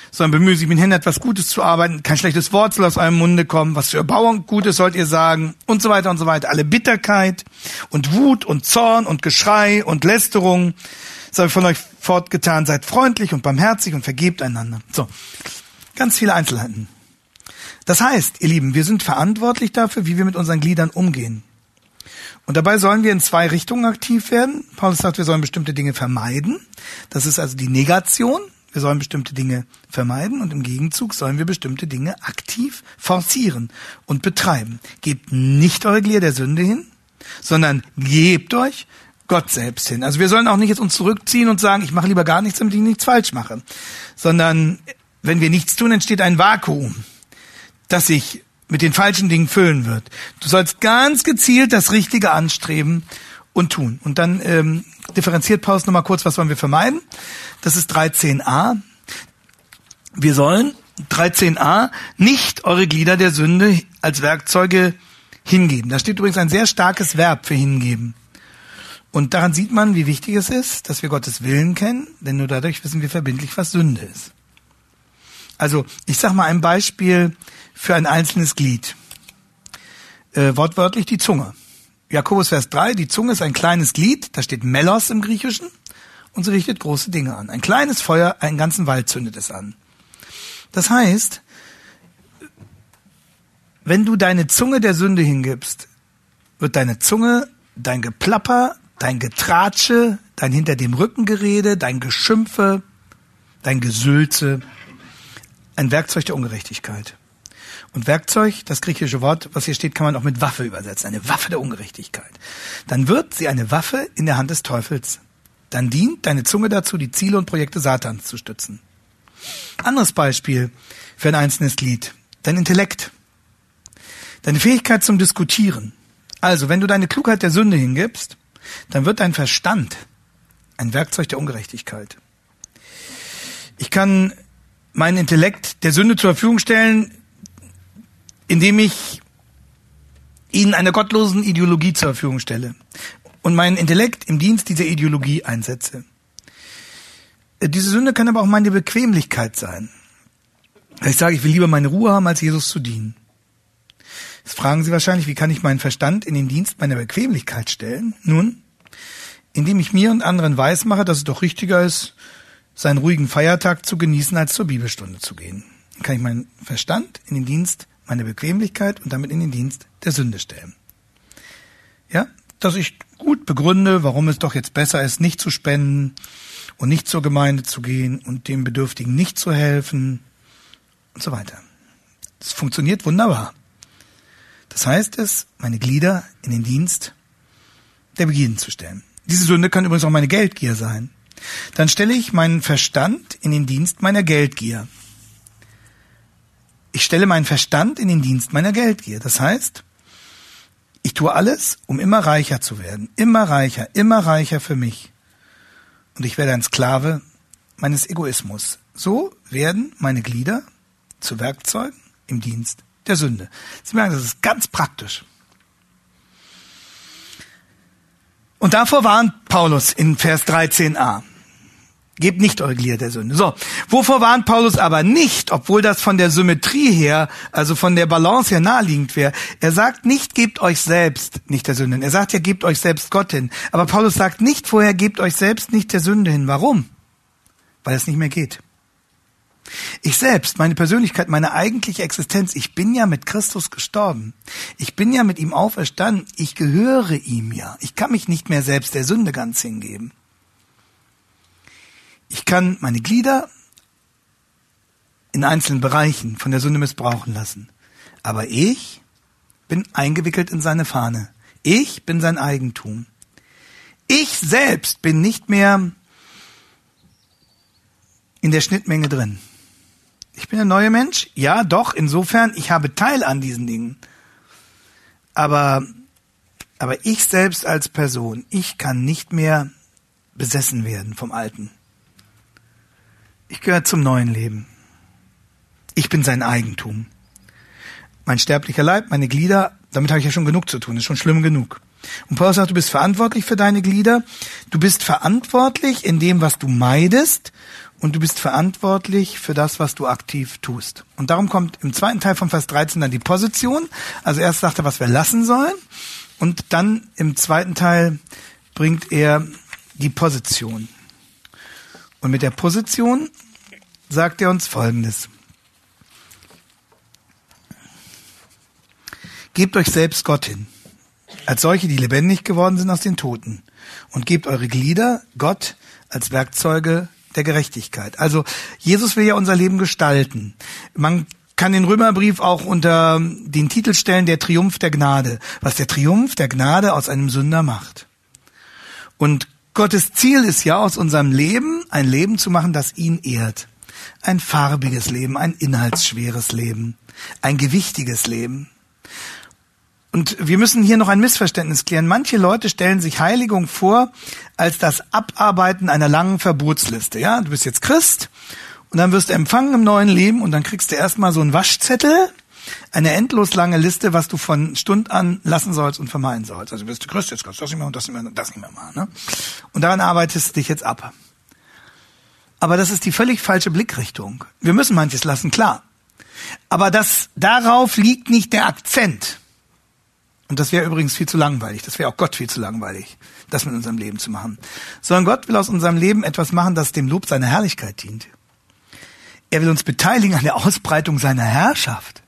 sondern bemühe sich mit Händen etwas Gutes zu arbeiten. Kein schlechtes Wort soll aus eurem Munde kommen. Was für Erbauung Gutes sollt ihr sagen und so weiter und so weiter. Alle Bitterkeit und Wut und Zorn und Geschrei und Lästerung soll von euch fortgetan. Seid freundlich und barmherzig und vergebt einander. So, ganz viele Einzelheiten. Das heißt, ihr Lieben, wir sind verantwortlich dafür, wie wir mit unseren Gliedern umgehen. Und dabei sollen wir in zwei Richtungen aktiv werden. Paulus sagt, wir sollen bestimmte Dinge vermeiden. Das ist also die Negation. Wir sollen bestimmte Dinge vermeiden und im Gegenzug sollen wir bestimmte Dinge aktiv forcieren und betreiben. Gebt nicht eure Glieder der Sünde hin, sondern gebt euch Gott selbst hin. Also wir sollen auch nicht jetzt uns zurückziehen und sagen, ich mache lieber gar nichts, damit ich nichts falsch mache, sondern wenn wir nichts tun, entsteht ein Vakuum, das sich mit den falschen Dingen füllen wird. Du sollst ganz gezielt das Richtige anstreben und tun. Und dann ähm, differenziert Paulus nochmal kurz, was wollen wir vermeiden. Das ist 13a. Wir sollen 13a nicht eure Glieder der Sünde als Werkzeuge hingeben. Da steht übrigens ein sehr starkes Verb für hingeben. Und daran sieht man, wie wichtig es ist, dass wir Gottes Willen kennen, denn nur dadurch wissen wir verbindlich, was Sünde ist. Also, ich sage mal ein Beispiel für ein einzelnes Glied. Äh, wortwörtlich die Zunge. Jakobus Vers 3, die Zunge ist ein kleines Glied, da steht Melos im Griechischen, und sie richtet große Dinge an. Ein kleines Feuer, einen ganzen Wald zündet es an. Das heißt, wenn du deine Zunge der Sünde hingibst, wird deine Zunge, dein Geplapper, dein Getratsche, dein hinter dem Rückengerede, dein Geschimpfe, dein Gesülze ein Werkzeug der Ungerechtigkeit. Und Werkzeug, das griechische Wort, was hier steht, kann man auch mit Waffe übersetzen. Eine Waffe der Ungerechtigkeit. Dann wird sie eine Waffe in der Hand des Teufels. Dann dient deine Zunge dazu, die Ziele und Projekte Satans zu stützen. Anderes Beispiel für ein einzelnes Glied. Dein Intellekt. Deine Fähigkeit zum Diskutieren. Also, wenn du deine Klugheit der Sünde hingibst, dann wird dein Verstand ein Werkzeug der Ungerechtigkeit. Ich kann meinen Intellekt der Sünde zur Verfügung stellen, indem ich ihnen eine gottlosen Ideologie zur Verfügung stelle und meinen Intellekt im Dienst dieser Ideologie einsetze. Äh, diese Sünde kann aber auch meine Bequemlichkeit sein. Ich sage, ich will lieber meine Ruhe haben, als Jesus zu dienen. Jetzt fragen Sie wahrscheinlich, wie kann ich meinen Verstand in den Dienst meiner Bequemlichkeit stellen? Nun, indem ich mir und anderen weismache, dass es doch richtiger ist, seinen ruhigen Feiertag zu genießen, als zur Bibelstunde zu gehen. Dann kann ich meinen Verstand in den Dienst meine Bequemlichkeit und damit in den Dienst der Sünde stellen. Ja, dass ich gut begründe, warum es doch jetzt besser ist, nicht zu spenden und nicht zur Gemeinde zu gehen und dem Bedürftigen nicht zu helfen und so weiter. Das funktioniert wunderbar. Das heißt es, meine Glieder in den Dienst der Begierden zu stellen. Diese Sünde kann übrigens auch meine Geldgier sein. Dann stelle ich meinen Verstand in den Dienst meiner Geldgier. Ich stelle meinen Verstand in den Dienst meiner Geldgier. Das heißt, ich tue alles, um immer reicher zu werden. Immer reicher, immer reicher für mich. Und ich werde ein Sklave meines Egoismus. So werden meine Glieder zu Werkzeugen im Dienst der Sünde. Sie merken, das ist ganz praktisch. Und davor warnt Paulus in Vers 13a. Gebt nicht eure Glieder der Sünde. So, wovor warnt Paulus aber nicht, obwohl das von der Symmetrie her, also von der Balance her naheliegend wäre. Er sagt nicht, gebt euch selbst nicht der Sünde hin. Er sagt ja, gebt euch selbst Gott hin. Aber Paulus sagt nicht vorher, gebt euch selbst nicht der Sünde hin. Warum? Weil es nicht mehr geht. Ich selbst, meine Persönlichkeit, meine eigentliche Existenz, ich bin ja mit Christus gestorben. Ich bin ja mit ihm auferstanden. Ich gehöre ihm ja. Ich kann mich nicht mehr selbst der Sünde ganz hingeben. Ich kann meine Glieder in einzelnen Bereichen von der Sünde missbrauchen lassen. Aber ich bin eingewickelt in seine Fahne. Ich bin sein Eigentum. Ich selbst bin nicht mehr in der Schnittmenge drin. Ich bin ein neuer Mensch? Ja, doch, insofern, ich habe Teil an diesen Dingen. Aber, aber ich selbst als Person, ich kann nicht mehr besessen werden vom Alten. Ich gehöre zum neuen Leben. Ich bin sein Eigentum. Mein sterblicher Leib, meine Glieder, damit habe ich ja schon genug zu tun, ist schon schlimm genug. Und Paulus sagt, du bist verantwortlich für deine Glieder, du bist verantwortlich in dem, was du meidest und du bist verantwortlich für das, was du aktiv tust. Und darum kommt im zweiten Teil von Vers 13 dann die Position. Also erst sagt er, was wir lassen sollen und dann im zweiten Teil bringt er die Position. Und mit der Position sagt er uns Folgendes. Gebt euch selbst Gott hin, als solche, die lebendig geworden sind aus den Toten, und gebt eure Glieder Gott als Werkzeuge der Gerechtigkeit. Also Jesus will ja unser Leben gestalten. Man kann den Römerbrief auch unter den Titel stellen, der Triumph der Gnade, was der Triumph der Gnade aus einem Sünder macht. Und Gottes Ziel ist ja aus unserem Leben ein Leben zu machen, das ihn ehrt. Ein farbiges Leben, ein inhaltsschweres Leben, ein gewichtiges Leben. Und wir müssen hier noch ein Missverständnis klären. Manche Leute stellen sich Heiligung vor als das Abarbeiten einer langen Verbotsliste. Ja, du bist jetzt Christ und dann wirst du empfangen im neuen Leben und dann kriegst du erstmal so einen Waschzettel, eine endlos lange Liste, was du von Stund an lassen sollst und vermeiden sollst. Also bist du Christ, jetzt kannst du das nicht mehr und das nicht mehr und das nicht mehr machen. Ne? Und daran arbeitest du dich jetzt ab. Aber das ist die völlig falsche Blickrichtung. Wir müssen manches lassen, klar. Aber das, darauf liegt nicht der Akzent. Und das wäre übrigens viel zu langweilig. Das wäre auch Gott viel zu langweilig, das mit unserem Leben zu machen. Sondern Gott will aus unserem Leben etwas machen, das dem Lob seiner Herrlichkeit dient. Er will uns beteiligen an der Ausbreitung seiner Herrschaft.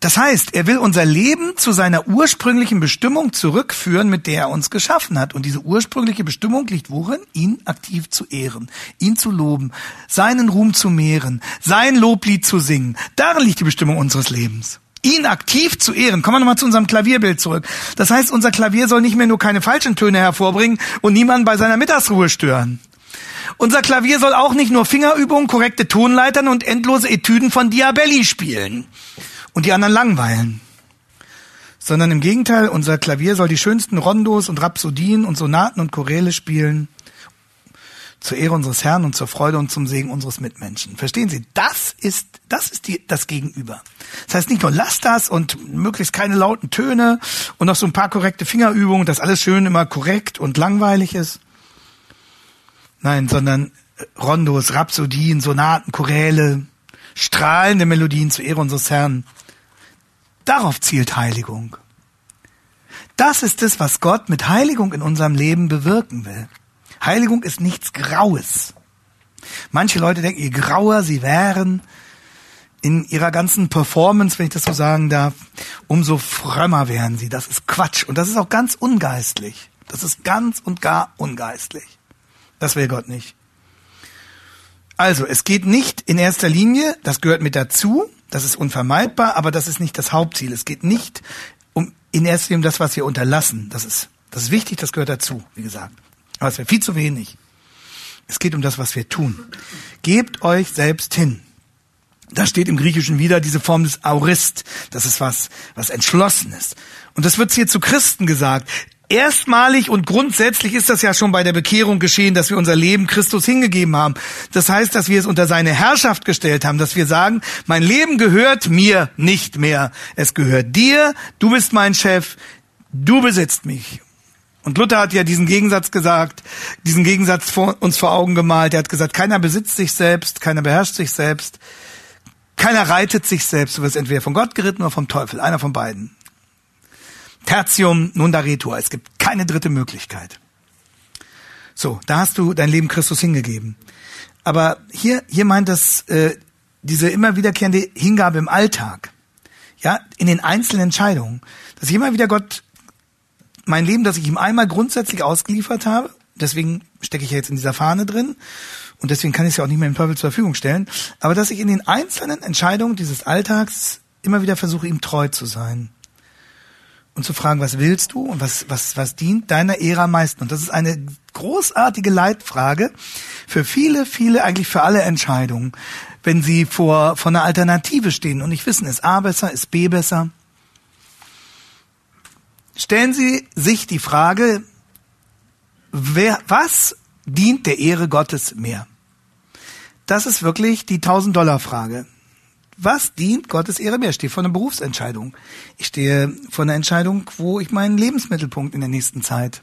Das heißt, er will unser Leben zu seiner ursprünglichen Bestimmung zurückführen, mit der er uns geschaffen hat. Und diese ursprüngliche Bestimmung liegt worin? Ihn aktiv zu ehren, ihn zu loben, seinen Ruhm zu mehren, sein Loblied zu singen. Darin liegt die Bestimmung unseres Lebens ihn aktiv zu ehren. Kommen wir nochmal zu unserem Klavierbild zurück. Das heißt, unser Klavier soll nicht mehr nur keine falschen Töne hervorbringen und niemanden bei seiner Mittagsruhe stören. Unser Klavier soll auch nicht nur Fingerübungen, korrekte Tonleitern und endlose Etüden von Diabelli spielen und die anderen langweilen. Sondern im Gegenteil, unser Klavier soll die schönsten Rondos und Rhapsodien und Sonaten und Choräle spielen zur Ehre unseres Herrn und zur Freude und zum Segen unseres Mitmenschen. Verstehen Sie? Das ist, das ist die, das Gegenüber. Das heißt nicht nur lass das und möglichst keine lauten Töne und noch so ein paar korrekte Fingerübungen, dass alles schön immer korrekt und langweilig ist. Nein, sondern Rondos, Rhapsodien, Sonaten, Choräle, strahlende Melodien zur Ehre unseres Herrn. Darauf zielt Heiligung. Das ist es, was Gott mit Heiligung in unserem Leben bewirken will. Heiligung ist nichts Graues. Manche Leute denken, je grauer sie wären in ihrer ganzen Performance, wenn ich das so sagen darf, umso frömmer wären sie. Das ist Quatsch. Und das ist auch ganz ungeistlich. Das ist ganz und gar ungeistlich. Das will Gott nicht. Also, es geht nicht in erster Linie, das gehört mit dazu, das ist unvermeidbar, aber das ist nicht das Hauptziel. Es geht nicht um in erster Linie um das, was wir unterlassen. Das ist, das ist wichtig, das gehört dazu, wie gesagt. Aber es wäre viel zu wenig. Es geht um das, was wir tun. Gebt euch selbst hin. Da steht im Griechischen wieder diese Form des Aurist. Das ist was, was entschlossen ist. Und das wird hier zu Christen gesagt. Erstmalig und grundsätzlich ist das ja schon bei der Bekehrung geschehen, dass wir unser Leben Christus hingegeben haben. Das heißt, dass wir es unter seine Herrschaft gestellt haben, dass wir sagen, mein Leben gehört mir nicht mehr. Es gehört dir, du bist mein Chef, du besitzt mich. Und Luther hat ja diesen Gegensatz gesagt, diesen Gegensatz vor, uns vor Augen gemalt. Er hat gesagt, keiner besitzt sich selbst, keiner beherrscht sich selbst, keiner reitet sich selbst. Du wirst entweder von Gott geritten oder vom Teufel, einer von beiden. Tertium non daretur. Es gibt keine dritte Möglichkeit. So, da hast du dein Leben Christus hingegeben. Aber hier, hier meint das äh, diese immer wiederkehrende Hingabe im Alltag, ja, in den einzelnen Entscheidungen, dass ich immer wieder Gott mein Leben, das ich ihm einmal grundsätzlich ausgeliefert habe, deswegen stecke ich ja jetzt in dieser Fahne drin und deswegen kann ich es ja auch nicht mehr im Teufel zur Verfügung stellen, aber dass ich in den einzelnen Entscheidungen dieses Alltags immer wieder versuche, ihm treu zu sein und zu fragen, was willst du und was, was, was dient deiner Ära am meisten? Und das ist eine großartige Leitfrage für viele, viele, eigentlich für alle Entscheidungen, wenn sie vor, vor einer Alternative stehen und nicht wissen, ist A besser, ist B besser? Stellen Sie sich die Frage, wer, was dient der Ehre Gottes mehr? Das ist wirklich die 1000 Dollar Frage. Was dient Gottes Ehre mehr? Ich stehe vor einer Berufsentscheidung. Ich stehe vor einer Entscheidung, wo ich meinen Lebensmittelpunkt in der nächsten Zeit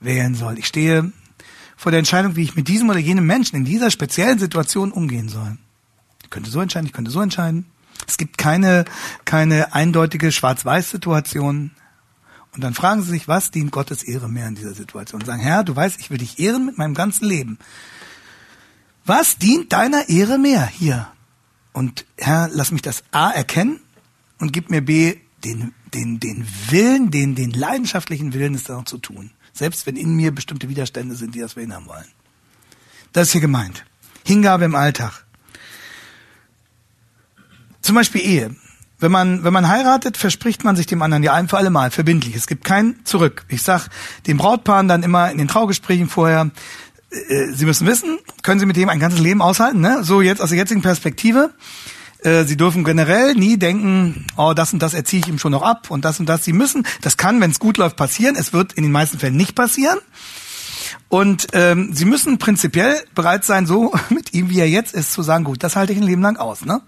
wählen soll. Ich stehe vor der Entscheidung, wie ich mit diesem oder jenem Menschen in dieser speziellen Situation umgehen soll. Ich könnte so entscheiden, ich könnte so entscheiden. Es gibt keine, keine eindeutige Schwarz-Weiß-Situation. Und dann fragen sie sich, was dient Gottes Ehre mehr in dieser Situation? Und sagen, Herr, du weißt, ich will dich ehren mit meinem ganzen Leben. Was dient deiner Ehre mehr hier? Und Herr, lass mich das A erkennen und gib mir B den, den, den Willen, den, den leidenschaftlichen Willen, es dann auch zu tun. Selbst wenn in mir bestimmte Widerstände sind, die das verhindern wollen. Das ist hier gemeint. Hingabe im Alltag. Zum Beispiel Ehe. Wenn man, wenn man heiratet, verspricht man sich dem anderen ja ein für alle Mal, verbindlich. Es gibt kein Zurück. Ich sag den Brautpaaren dann immer in den Traugesprächen vorher, äh, Sie müssen wissen, können Sie mit dem ein ganzes Leben aushalten, ne? So jetzt aus der jetzigen Perspektive. Äh, Sie dürfen generell nie denken, oh, das und das erziehe ich ihm schon noch ab und das und das. Sie müssen, das kann, wenn es gut läuft, passieren. Es wird in den meisten Fällen nicht passieren. Und ähm, Sie müssen prinzipiell bereit sein, so mit ihm, wie er jetzt ist, zu sagen, gut, das halte ich ein Leben lang aus. Ne?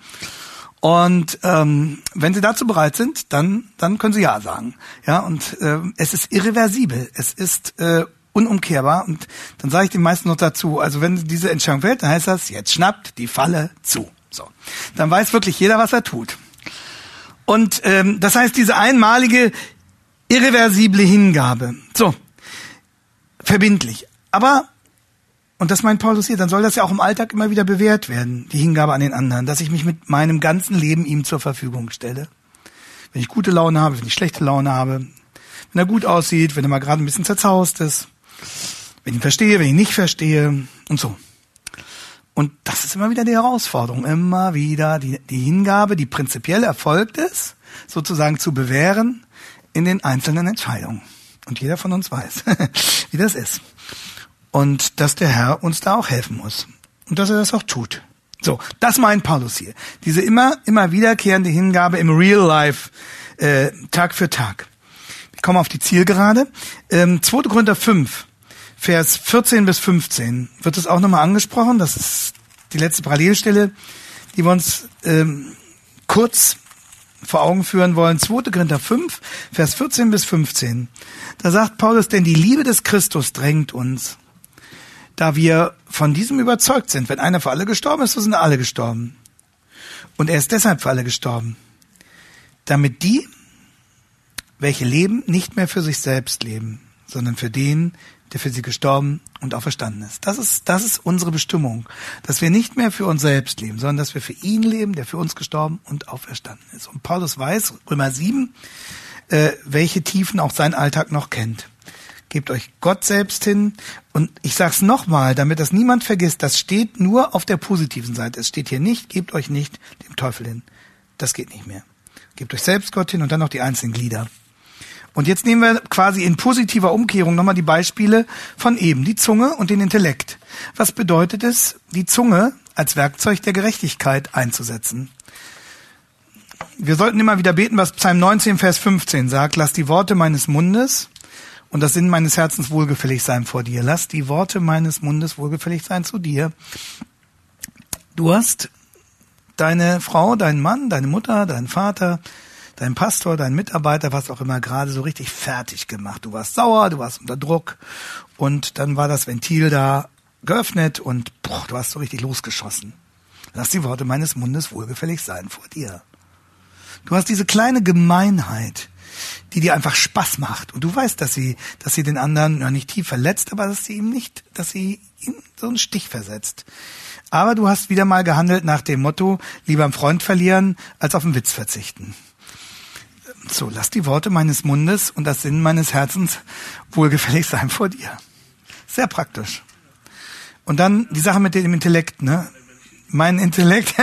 Und ähm, wenn Sie dazu bereit sind, dann dann können Sie ja sagen. Ja, und äh, es ist irreversibel. Es ist äh, unumkehrbar. Und dann sage ich den meisten noch dazu, also wenn diese Entscheidung fällt, dann heißt das, jetzt schnappt die Falle zu. So. Dann weiß wirklich jeder, was er tut. Und ähm, das heißt, diese einmalige, irreversible Hingabe. So. Verbindlich. Aber und das meint Paulus hier, dann soll das ja auch im Alltag immer wieder bewährt werden, die Hingabe an den anderen, dass ich mich mit meinem ganzen Leben ihm zur Verfügung stelle. Wenn ich gute Laune habe, wenn ich schlechte Laune habe, wenn er gut aussieht, wenn er mal gerade ein bisschen zerzaust ist, wenn ich ihn verstehe, wenn ich ihn nicht verstehe und so. Und das ist immer wieder die Herausforderung, immer wieder die, die Hingabe, die prinzipiell erfolgt ist, sozusagen zu bewähren in den einzelnen Entscheidungen. Und jeder von uns weiß, wie das ist und dass der Herr uns da auch helfen muss und dass er das auch tut. So, das meint Paulus hier. Diese immer, immer wiederkehrende Hingabe im Real Life, äh, Tag für Tag. Wir kommen auf die Zielgerade. Ähm, 2. Korinther 5, Vers 14 bis 15 wird es auch nochmal angesprochen. Das ist die letzte Parallelstelle, die wir uns ähm, kurz vor Augen führen wollen. 2. Korinther 5, Vers 14 bis 15. Da sagt Paulus, denn die Liebe des Christus drängt uns da wir von diesem überzeugt sind, wenn einer für alle gestorben ist, so sind alle gestorben. Und er ist deshalb für alle gestorben, damit die, welche leben, nicht mehr für sich selbst leben, sondern für den, der für sie gestorben und auferstanden ist. Das ist, das ist unsere Bestimmung, dass wir nicht mehr für uns selbst leben, sondern dass wir für ihn leben, der für uns gestorben und auferstanden ist. Und Paulus weiß, Römer 7, äh, welche Tiefen auch sein Alltag noch kennt. Gebt euch Gott selbst hin. Und ich sag's nochmal, damit das niemand vergisst, das steht nur auf der positiven Seite. Es steht hier nicht, gebt euch nicht dem Teufel hin. Das geht nicht mehr. Gebt euch selbst Gott hin und dann noch die einzelnen Glieder. Und jetzt nehmen wir quasi in positiver Umkehrung nochmal die Beispiele von eben, die Zunge und den Intellekt. Was bedeutet es, die Zunge als Werkzeug der Gerechtigkeit einzusetzen? Wir sollten immer wieder beten, was Psalm 19, Vers 15 sagt. Lass die Worte meines Mundes und das Sinn meines Herzens wohlgefällig sein vor dir. Lass die Worte meines Mundes wohlgefällig sein zu dir. Du hast deine Frau, deinen Mann, deine Mutter, deinen Vater, dein Pastor, dein Mitarbeiter, was auch immer, gerade so richtig fertig gemacht. Du warst sauer, du warst unter Druck und dann war das Ventil da geöffnet und boah, du hast so richtig losgeschossen. Lass die Worte meines Mundes wohlgefällig sein vor dir. Du hast diese kleine Gemeinheit, die dir einfach Spaß macht. Und du weißt, dass sie, dass sie den anderen ja nicht tief verletzt, aber dass sie ihm nicht, dass sie ihm so einen Stich versetzt. Aber du hast wieder mal gehandelt nach dem Motto, lieber einen Freund verlieren, als auf einen Witz verzichten. So, lass die Worte meines Mundes und das Sinn meines Herzens wohlgefällig sein vor dir. Sehr praktisch. Und dann die Sache mit dem Intellekt, ne? Mein Intellekt,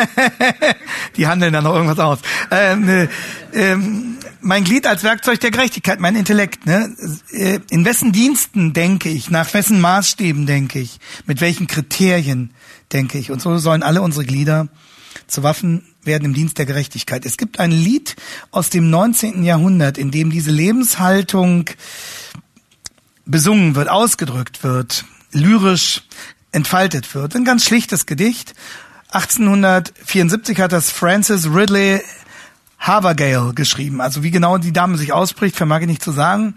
die handeln da noch irgendwas aus. Ähm, äh, ähm, mein Glied als Werkzeug der Gerechtigkeit, mein Intellekt, ne? Äh, in wessen Diensten denke ich, nach wessen Maßstäben denke ich, mit welchen Kriterien denke ich. Und so sollen alle unsere Glieder zu Waffen werden im Dienst der Gerechtigkeit. Es gibt ein Lied aus dem 19. Jahrhundert, in dem diese Lebenshaltung besungen wird, ausgedrückt wird, lyrisch entfaltet wird. Ein ganz schlichtes Gedicht. 1874 hat das Francis Ridley Havergale geschrieben. Also wie genau die Dame sich ausspricht, vermag ich nicht zu sagen.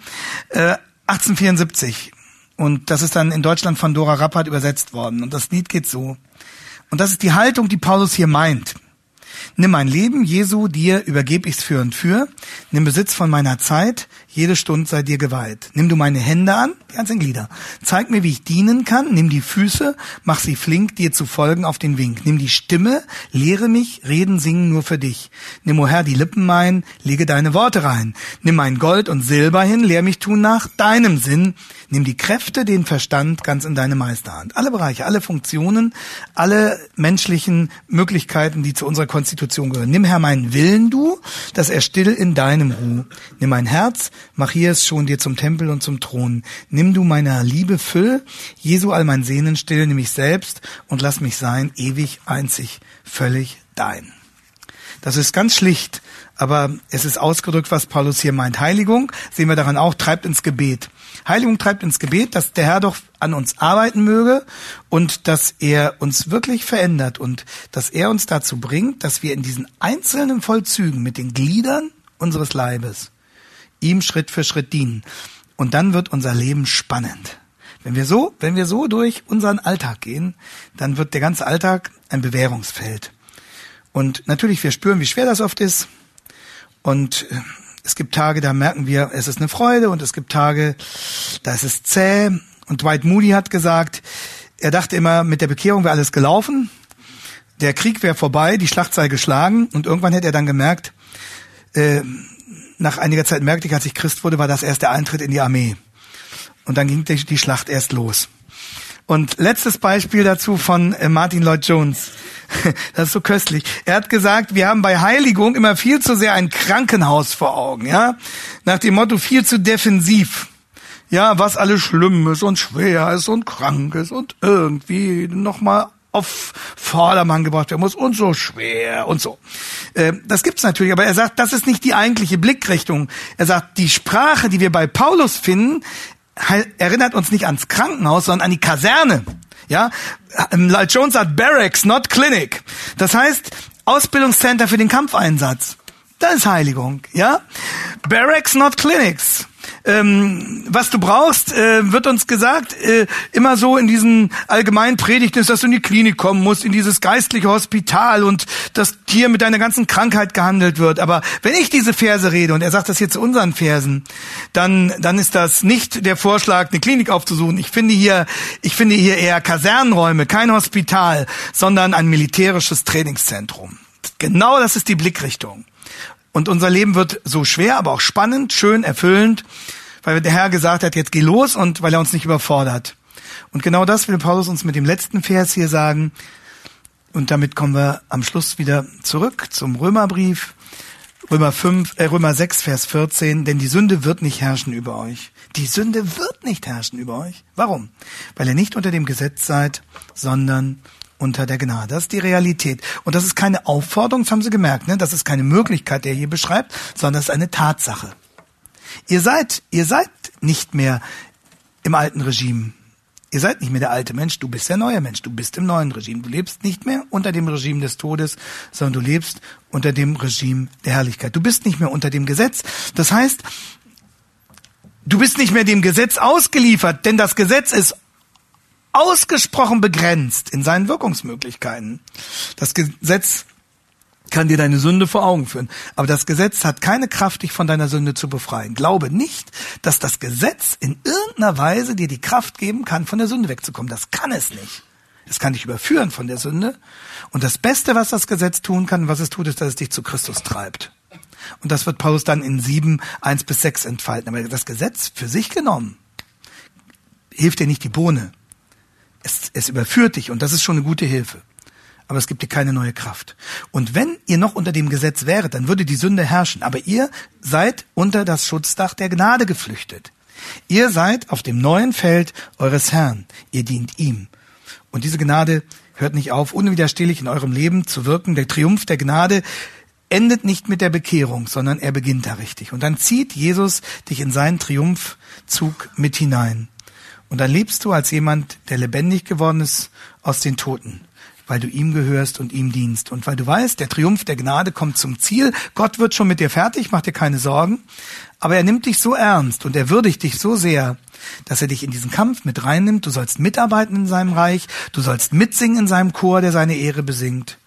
Äh, 1874. Und das ist dann in Deutschland von Dora Rappert übersetzt worden. Und das Lied geht so. Und das ist die Haltung, die Paulus hier meint. Nimm mein Leben, Jesu, dir übergebe ich's für und für. Nimm Besitz von meiner Zeit, jede Stunde sei dir geweiht. Nimm du meine Hände an, die ganzen Glieder. Zeig mir, wie ich dienen kann. Nimm die Füße, mach sie flink, dir zu folgen auf den Wink. Nimm die Stimme, lehre mich, reden, singen nur für dich. Nimm, o Herr, die Lippen mein, lege deine Worte rein. Nimm mein Gold und Silber hin, lehr mich tun nach deinem Sinn. Nimm die Kräfte, den Verstand ganz in deine Meisterhand. Alle Bereiche, alle Funktionen, alle menschlichen Möglichkeiten, die zu unserer Konstitution gehören. Nimm, Herr, meinen Willen du, dass er still in deinem Ruh. Nimm mein Herz, Mach hier es schon dir zum Tempel und zum Thron. Nimm du meiner Liebe Füll, Jesu all mein Sehnen still, nimm mich selbst und lass mich sein, ewig, einzig, völlig dein. Das ist ganz schlicht, aber es ist ausgedrückt, was Paulus hier meint. Heiligung, sehen wir daran auch, treibt ins Gebet. Heiligung treibt ins Gebet, dass der Herr doch an uns arbeiten möge und dass er uns wirklich verändert und dass er uns dazu bringt, dass wir in diesen einzelnen Vollzügen mit den Gliedern unseres Leibes ihm Schritt für Schritt dienen. Und dann wird unser Leben spannend. Wenn wir so, wenn wir so durch unseren Alltag gehen, dann wird der ganze Alltag ein Bewährungsfeld. Und natürlich, wir spüren, wie schwer das oft ist. Und äh, es gibt Tage, da merken wir, es ist eine Freude. Und es gibt Tage, da ist es zäh. Und Dwight Moody hat gesagt, er dachte immer, mit der Bekehrung wäre alles gelaufen. Der Krieg wäre vorbei, die Schlacht sei geschlagen. Und irgendwann hätte er dann gemerkt, äh, nach einiger Zeit merkte ich, als ich Christ wurde, war das erst der Eintritt in die Armee. Und dann ging die, Schlacht erst los. Und letztes Beispiel dazu von äh, Martin Lloyd Jones. Das ist so köstlich. Er hat gesagt, wir haben bei Heiligung immer viel zu sehr ein Krankenhaus vor Augen, ja? Nach dem Motto viel zu defensiv. Ja, was alles schlimm ist und schwer ist und krank ist und irgendwie nochmal auf Vordermann gebracht werden muss und so schwer und so. Äh, das gibt's natürlich, aber er sagt, das ist nicht die eigentliche Blickrichtung. Er sagt, die Sprache, die wir bei Paulus finden, erinnert uns nicht ans Krankenhaus, sondern an die Kaserne. Ja, Lloyd Jones sagt Barracks, not Clinic. Das heißt Ausbildungscenter für den Kampfeinsatz. Das ist Heiligung, ja. Barracks, not Clinics ähm, was du brauchst, äh, wird uns gesagt, äh, immer so in diesen allgemeinen Predigten ist, dass du in die Klinik kommen musst, in dieses geistliche Hospital und dass hier mit deiner ganzen Krankheit gehandelt wird. Aber wenn ich diese Verse rede, und er sagt das hier zu unseren Versen, dann, dann ist das nicht der Vorschlag, eine Klinik aufzusuchen. Ich finde hier, ich finde hier eher Kasernenräume, kein Hospital, sondern ein militärisches Trainingszentrum. Genau das ist die Blickrichtung. Und unser Leben wird so schwer, aber auch spannend, schön, erfüllend, weil der Herr gesagt hat, jetzt geh los und weil er uns nicht überfordert. Und genau das will Paulus uns mit dem letzten Vers hier sagen. Und damit kommen wir am Schluss wieder zurück zum Römerbrief. Römer 5, äh, Römer 6, Vers 14, denn die Sünde wird nicht herrschen über euch. Die Sünde wird nicht herrschen über euch. Warum? Weil ihr nicht unter dem Gesetz seid, sondern unter der Gnade. Das ist die Realität. Und das ist keine Aufforderung, das haben Sie gemerkt, ne? Das ist keine Möglichkeit, der hier beschreibt, sondern das ist eine Tatsache. Ihr seid, ihr seid nicht mehr im alten Regime. Ihr seid nicht mehr der alte Mensch, du bist der neue Mensch, du bist im neuen Regime. Du lebst nicht mehr unter dem Regime des Todes, sondern du lebst unter dem Regime der Herrlichkeit. Du bist nicht mehr unter dem Gesetz. Das heißt, du bist nicht mehr dem Gesetz ausgeliefert, denn das Gesetz ist ausgesprochen begrenzt in seinen Wirkungsmöglichkeiten. Das Gesetz kann dir deine Sünde vor Augen führen. Aber das Gesetz hat keine Kraft, dich von deiner Sünde zu befreien. Glaube nicht, dass das Gesetz in irgendeiner Weise dir die Kraft geben kann, von der Sünde wegzukommen. Das kann es nicht. Es kann dich überführen von der Sünde. Und das Beste, was das Gesetz tun kann, was es tut, ist, dass es dich zu Christus treibt. Und das wird Paulus dann in sieben, eins bis sechs entfalten. Aber das Gesetz für sich genommen hilft dir nicht die Bohne. Es, es überführt dich und das ist schon eine gute Hilfe aber es gibt dir keine neue Kraft. Und wenn ihr noch unter dem Gesetz wäret, dann würde die Sünde herrschen. Aber ihr seid unter das Schutzdach der Gnade geflüchtet. Ihr seid auf dem neuen Feld eures Herrn. Ihr dient ihm. Und diese Gnade hört nicht auf, unwiderstehlich in eurem Leben zu wirken. Der Triumph der Gnade endet nicht mit der Bekehrung, sondern er beginnt da richtig. Und dann zieht Jesus dich in seinen Triumphzug mit hinein. Und dann lebst du als jemand, der lebendig geworden ist aus den Toten weil du ihm gehörst und ihm dienst. Und weil du weißt, der Triumph der Gnade kommt zum Ziel. Gott wird schon mit dir fertig, mach dir keine Sorgen. Aber er nimmt dich so ernst und er würdigt dich so sehr, dass er dich in diesen Kampf mit reinnimmt. Du sollst mitarbeiten in seinem Reich. Du sollst mitsingen in seinem Chor, der seine Ehre besingt.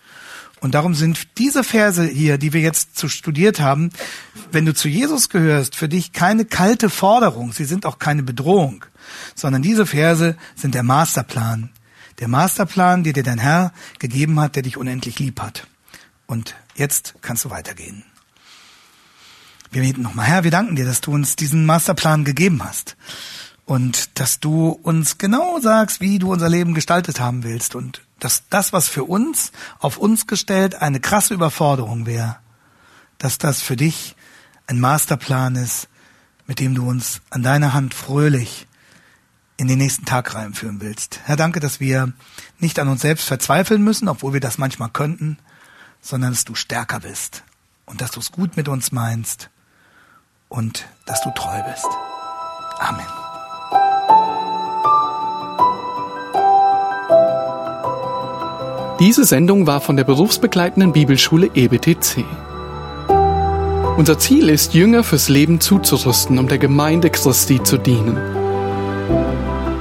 Und darum sind diese Verse hier, die wir jetzt zu studiert haben, wenn du zu Jesus gehörst, für dich keine kalte Forderung. Sie sind auch keine Bedrohung, sondern diese Verse sind der Masterplan, der Masterplan, den dir dein Herr gegeben hat, der dich unendlich lieb hat. Und jetzt kannst du weitergehen. Wir beten nochmal, Herr, wir danken dir, dass du uns diesen Masterplan gegeben hast. Und dass du uns genau sagst, wie du unser Leben gestaltet haben willst. Und dass das, was für uns, auf uns gestellt, eine krasse Überforderung wäre, dass das für dich ein Masterplan ist, mit dem du uns an deiner Hand fröhlich in den nächsten Tag reinführen willst. Herr, danke, dass wir nicht an uns selbst verzweifeln müssen, obwohl wir das manchmal könnten, sondern dass du stärker bist und dass du es gut mit uns meinst und dass du treu bist. Amen. Diese Sendung war von der berufsbegleitenden Bibelschule EBTC. Unser Ziel ist, Jünger fürs Leben zuzurüsten, um der Gemeinde Christi zu dienen.